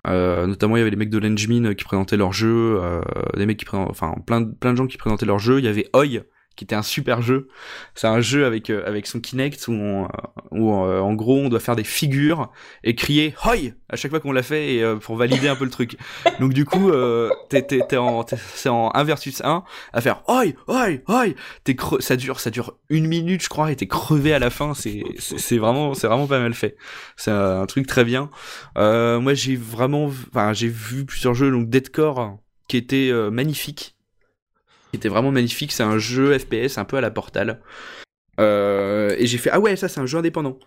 S4: Euh, notamment, il y avait les mecs de l'Engmin qui présentaient leurs jeux, euh, des mecs qui enfin plein de, plein de gens qui présentaient leurs jeux. Il y avait Oi qui était un super jeu. C'est un jeu avec euh, avec son Kinect où, on, euh, où euh, en gros on doit faire des figures et crier Hoi à chaque fois qu'on l'a fait et euh, pour valider un peu le truc. Donc du coup, euh, t'es t'es t'es en t'es- c'est en 1 versus 1 à faire Hoi Hoi Hoi. T'es cre- ça dure ça dure une minute je crois et t'es crevé à la fin. C'est c'est c'est vraiment c'est vraiment pas mal fait. C'est un truc très bien. Euh, moi, j'ai vraiment, enfin, j'ai vu plusieurs jeux, donc Deadcore, qui était euh, magnifique, qui était vraiment magnifique. C'est un jeu FPS un peu à la Portal. Euh, et j'ai fait ah ouais, ça c'est un jeu indépendant.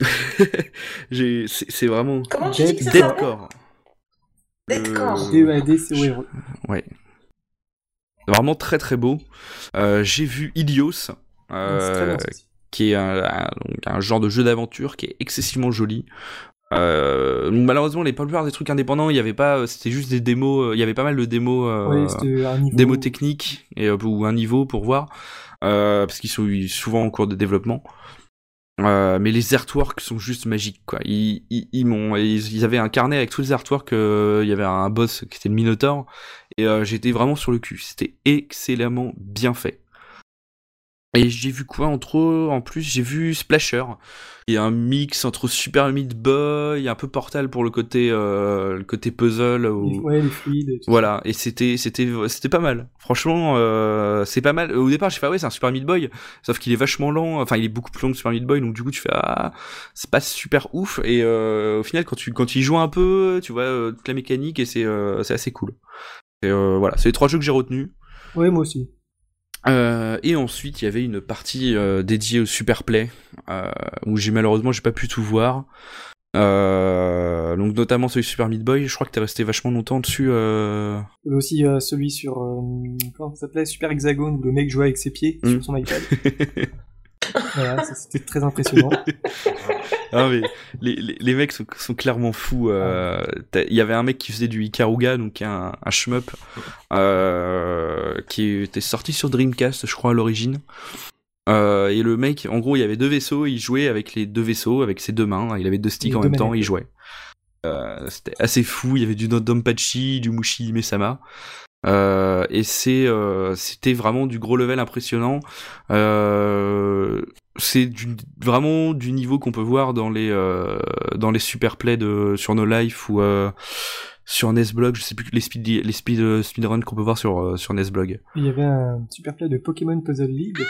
S4: j'ai, c'est, vraiment
S3: Comment tu dis que ça s'appelle
S4: Deadcore.
S3: Deadcore.
S4: Euh,
S1: ouais.
S4: Vraiment très très beau. Euh, j'ai vu Ilios. Euh,
S1: aussi.
S4: qui est un, un- donc un genre de jeu d'aventure qui est excessivement joli. Euh, donc malheureusement, les plupart des trucs indépendants, il y avait pas, c'était juste des démos. euh, Il y avait pas mal de démos, euh,
S1: Oui, c'était un niveau.
S4: démos techniques et euh, ou un niveau pour voir, euh, parce qu'ils sont souvent en cours de développement. Euh, mais les artworks sont juste magiques quoi. Ils, ils, ils m'ont, ils, ils avaient un carnet avec tous les artworks. euh, Il y avait un boss qui était le Minotaur et euh, j'étais vraiment sur le cul. C'était excellemment bien fait. Et j'ai vu quoi entre en plus j'ai vu Splasher. Il y a un mix entre Super Meat Boy, un peu Portal pour le côté euh, le côté puzzle. Ou...
S1: Ouais, les fluides. et tout
S4: Voilà, et c'était c'était c'était pas mal. Franchement, euh, c'est pas mal. Au départ, j'ai fait ah ouais, c'est un Super Meat Boy, sauf qu'il est vachement lent. Enfin, il est beaucoup plus long que Super Meat Boy, donc du coup, tu fais ah, c'est pas super ouf. Et euh, au final, quand tu quand tu y joues un peu, tu vois euh, toute la mécanique et c'est euh, c'est assez cool. Et euh, voilà, c'est les trois jeux que j'ai retenus.
S1: Ouais, moi aussi.
S4: Euh, et ensuite, il y avait une partie euh, dédiée au Super Play euh, où j'ai malheureusement j'ai pas pu tout voir. Euh, donc notamment celui Super Meat Boy, je crois que t'es resté vachement longtemps dessus.
S1: Avait aussi celui sur. comment ça s'appelait? Super Hexagone, où le mec jouait avec ses pieds
S4: Mm.
S1: sur son iPad. voilà, c'était très impressionnant.
S4: Ah mais les, les, les mecs sont, sont clairement fous. euh, Il y avait un mec qui faisait du Ikaruga, donc un, un shmup, euh, qui était sorti sur Dreamcast, je crois à l'origine. Euh, et le mec, en gros, il y avait deux vaisseaux, il jouait avec les deux vaisseaux, avec ses deux mains, il avait deux sticks
S1: Les
S4: en
S1: deux
S4: même temps, il jouait. C'était assez fou, il y avait du Donpachi, du Mushi Mesama. Euh, et c'est euh, c'était vraiment du gros level impressionnant. Euh, c'est du, vraiment du niveau qu'on peut voir dans les euh, dans les super plays de sur No Life ou euh, sur Nesblog, je sais plus les speed les speed euh, speedrun qu'on peut voir sur sur Nesblog.
S1: Il y avait un super play de Pokémon Puzzle League.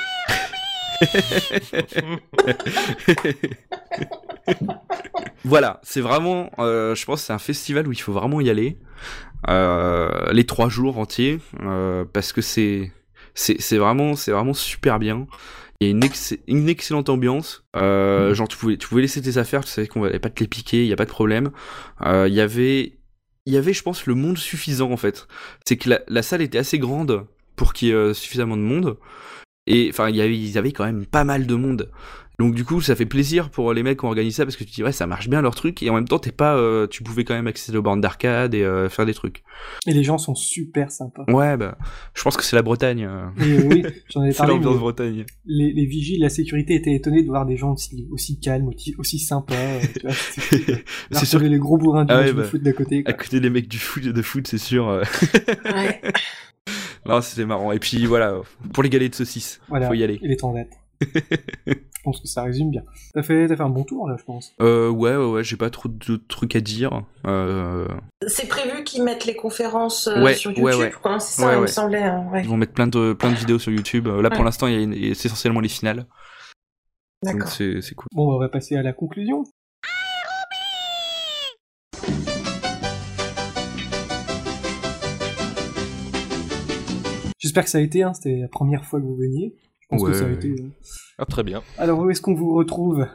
S4: voilà, c'est vraiment, euh, je pense, c'est un festival où il faut vraiment y aller les trois jours entiers euh, parce que c'est c'est c'est vraiment c'est vraiment super bien. Il y a une, ex- une excellente ambiance. Euh, Genre tu pouvais tu pouvais laisser tes affaires, tu savais qu'on allait pas te les piquer, il y a pas de problème. Euh, Il y avait il y avait je pense le monde suffisant en fait. C'est que la, la salle était assez grande pour qu'il y ait euh, suffisamment de monde. Et enfin, il y avait, ils avaient quand même pas mal de monde. Donc du coup, ça fait plaisir pour les mecs qui ont organisé ça parce que tu te dis ouais, ça marche bien leur truc et en même temps, t'es pas, euh, tu pouvais quand même accéder aux bornes d'arcade et euh, faire des trucs.
S1: Et les gens sont super sympas.
S4: Ouais, bah, je pense que c'est la Bretagne. euh.
S1: Et oui, j'en ai
S4: C'est
S1: parlé.
S4: l'ambiance Bretagne.
S1: Les, les vigiles la sécurité étaient étonnés de voir des gens aussi, aussi calmes, aussi, aussi sympas.
S4: c'est sûr.
S1: Les gros bourrins du
S4: Ah ouais,
S1: de
S4: bah,
S1: foot d'à côté.
S4: À côté des mecs du foot, de foot, c'est sûr.
S3: Ouais.
S4: non, c'était marrant. Et puis voilà, pour les galets de saucisses,
S1: Voilà,
S4: faut y aller.
S1: et les temps je pense que ça résume bien. T'as fait, fait un bon tour là, je pense.
S4: Euh, ouais, ouais, ouais, j'ai pas trop de trucs à dire. Euh,
S3: C'est prévu qu'ils mettent les conférences euh,
S4: Ouais,
S3: sur YouTube,
S4: ouais, ouais.
S3: quoi. C'est ça,
S4: Ouais,
S3: il me semblait. hein, ouais.
S4: ils vont mettre plein de plein de vidéos sur YouTube. Euh, Là, pour l'instant, c'est essentiellement les finales.
S3: D'accord.
S4: c'est c'est cool.
S1: Bon, bah, on va passer à la conclusion. J'espère que ça a été, hein, c'était la première fois que vous veniez. Que ça a été. euh.
S2: Ah, très bien.
S1: Alors, où est-ce qu'on vous retrouve?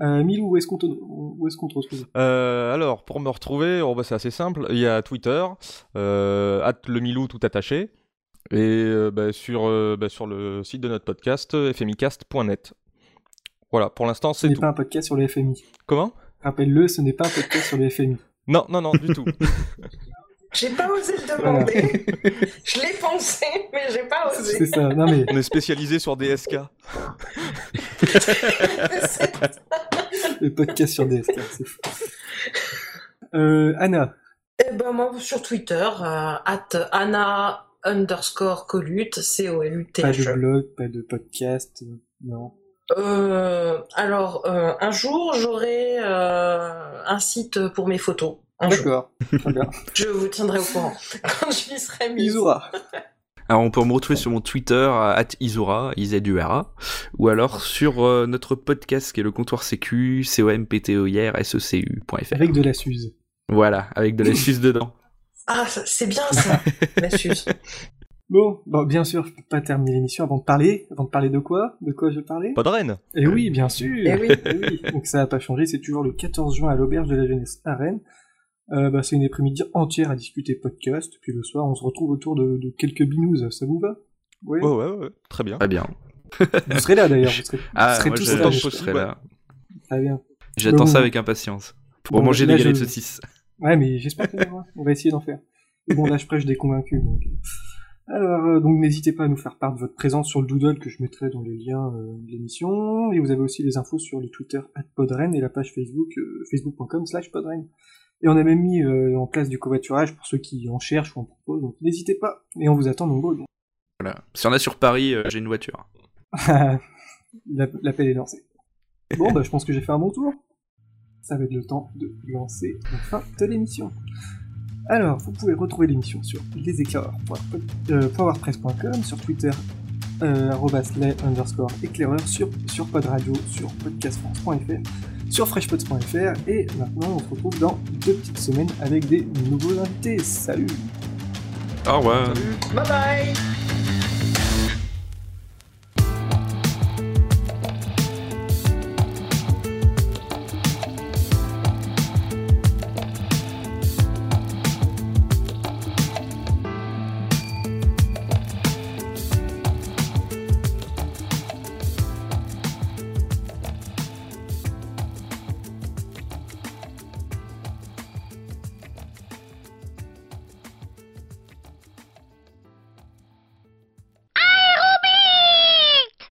S1: Euh, Milou, où est-ce qu'on te, où est-ce qu'on te retrouve?
S2: Euh, alors, pour me retrouver, oh, bah, c'est assez simple. Il y a Twitter, euh, at le Milou tout attaché, et euh, bah, sur, euh, bah, sur le site de notre podcast, fmicast.net. Voilà, pour l'instant,
S1: Ce
S2: c'est
S1: n'est
S2: tout.
S1: pas un podcast sur le FMI.
S2: Comment?
S1: Rappelle-le, ce n'est pas un podcast sur le FMI.
S2: Non, non, non, du tout.
S3: J'ai pas osé le demander. je l'ai pensé, mais j'ai pas
S1: C'est
S3: osé.
S1: ça, non mais
S2: On est spécialisé sur DSK.
S1: le podcast sur DSK, c'est fou. Euh, Anna,
S3: Eh ben moi sur Twitter, euh, at Anna underscore Colute, c o l u t
S1: pas de blog, pas de podcast, euh, non.
S3: Euh, alors, euh, un jour, j'aurai euh, un site pour mes photos.
S1: D'accord, très bien.
S3: Je vous tiendrai au courant quand je m'y serai mise.
S4: Alors on peut me retrouver sur mon Twitter at Isura, IZURA, ou alors sur euh, notre podcast qui est le comptoir sécu, c o m p t o i r s e c u.fr.
S1: avec de la Suze.
S4: Voilà, avec de la suce dedans.
S3: Ah, c'est bien ça, la Suze.
S1: Bon, bon, bien sûr, je peux pas terminer l'émission avant de parler. Avant de parler de quoi? De quoi je parlais
S2: Pas de reine.
S1: Eh oui, bien sûr
S3: Eh oui.
S1: Eh oui. Donc ça n'a pas changé, c'est toujours le 14 juin à l'Auberge de la Jeunesse à Rennes. Euh, bah, c'est une après-midi entière à discuter podcast, puis le soir on se retrouve autour de, de quelques binous, ça vous va? Ouais.
S2: Ouais, ouais, ouais, très bien.
S4: Très bien.
S1: Vous serez là d'ailleurs, vous serez, vous
S4: Ah,
S1: serez
S4: moi
S1: tous
S4: je,
S1: là.
S4: je serai là.
S1: Très bien.
S4: J'attends
S1: Bon.
S4: ça avec impatience. Pour
S1: Bon,
S4: manger
S1: là,
S4: des galettes
S1: je-
S4: de saucisses.
S1: Ouais, mais j'espère qu'on va, on va essayer d'en faire. Mais bon, là, je prêche des convaincus. Donc... euh. Alors, euh, donc n'hésitez pas à nous faire part de votre présence sur le Doodle que je mettrai dans les liens euh, de l'émission. Et vous avez aussi les infos sur le Twitter @podren et la page Facebook euh, facebook.com slash podren. Et on a même mis euh, en place du covoiturage pour ceux qui en cherchent ou en proposent. Donc n'hésitez pas. Et on vous attend nombreux. donc.
S4: Voilà. Si on a sur Paris, euh, j'ai une voiture.
S1: La- L'appel est lancé. Bon, bah, je pense que j'ai fait un bon tour. Ça va être le temps de lancer la fin de l'émission. Alors, vous pouvez retrouver l'émission sur leséclaireurs.wordpress.com, sur Twitter, euh, les underscore éclaireur, sur, sur podradio, sur podcastfrance.fr, sur freshpods.fr, et maintenant on se retrouve dans deux petites semaines avec des nouveaux invités. Salut
S4: Au revoir.
S3: Bye bye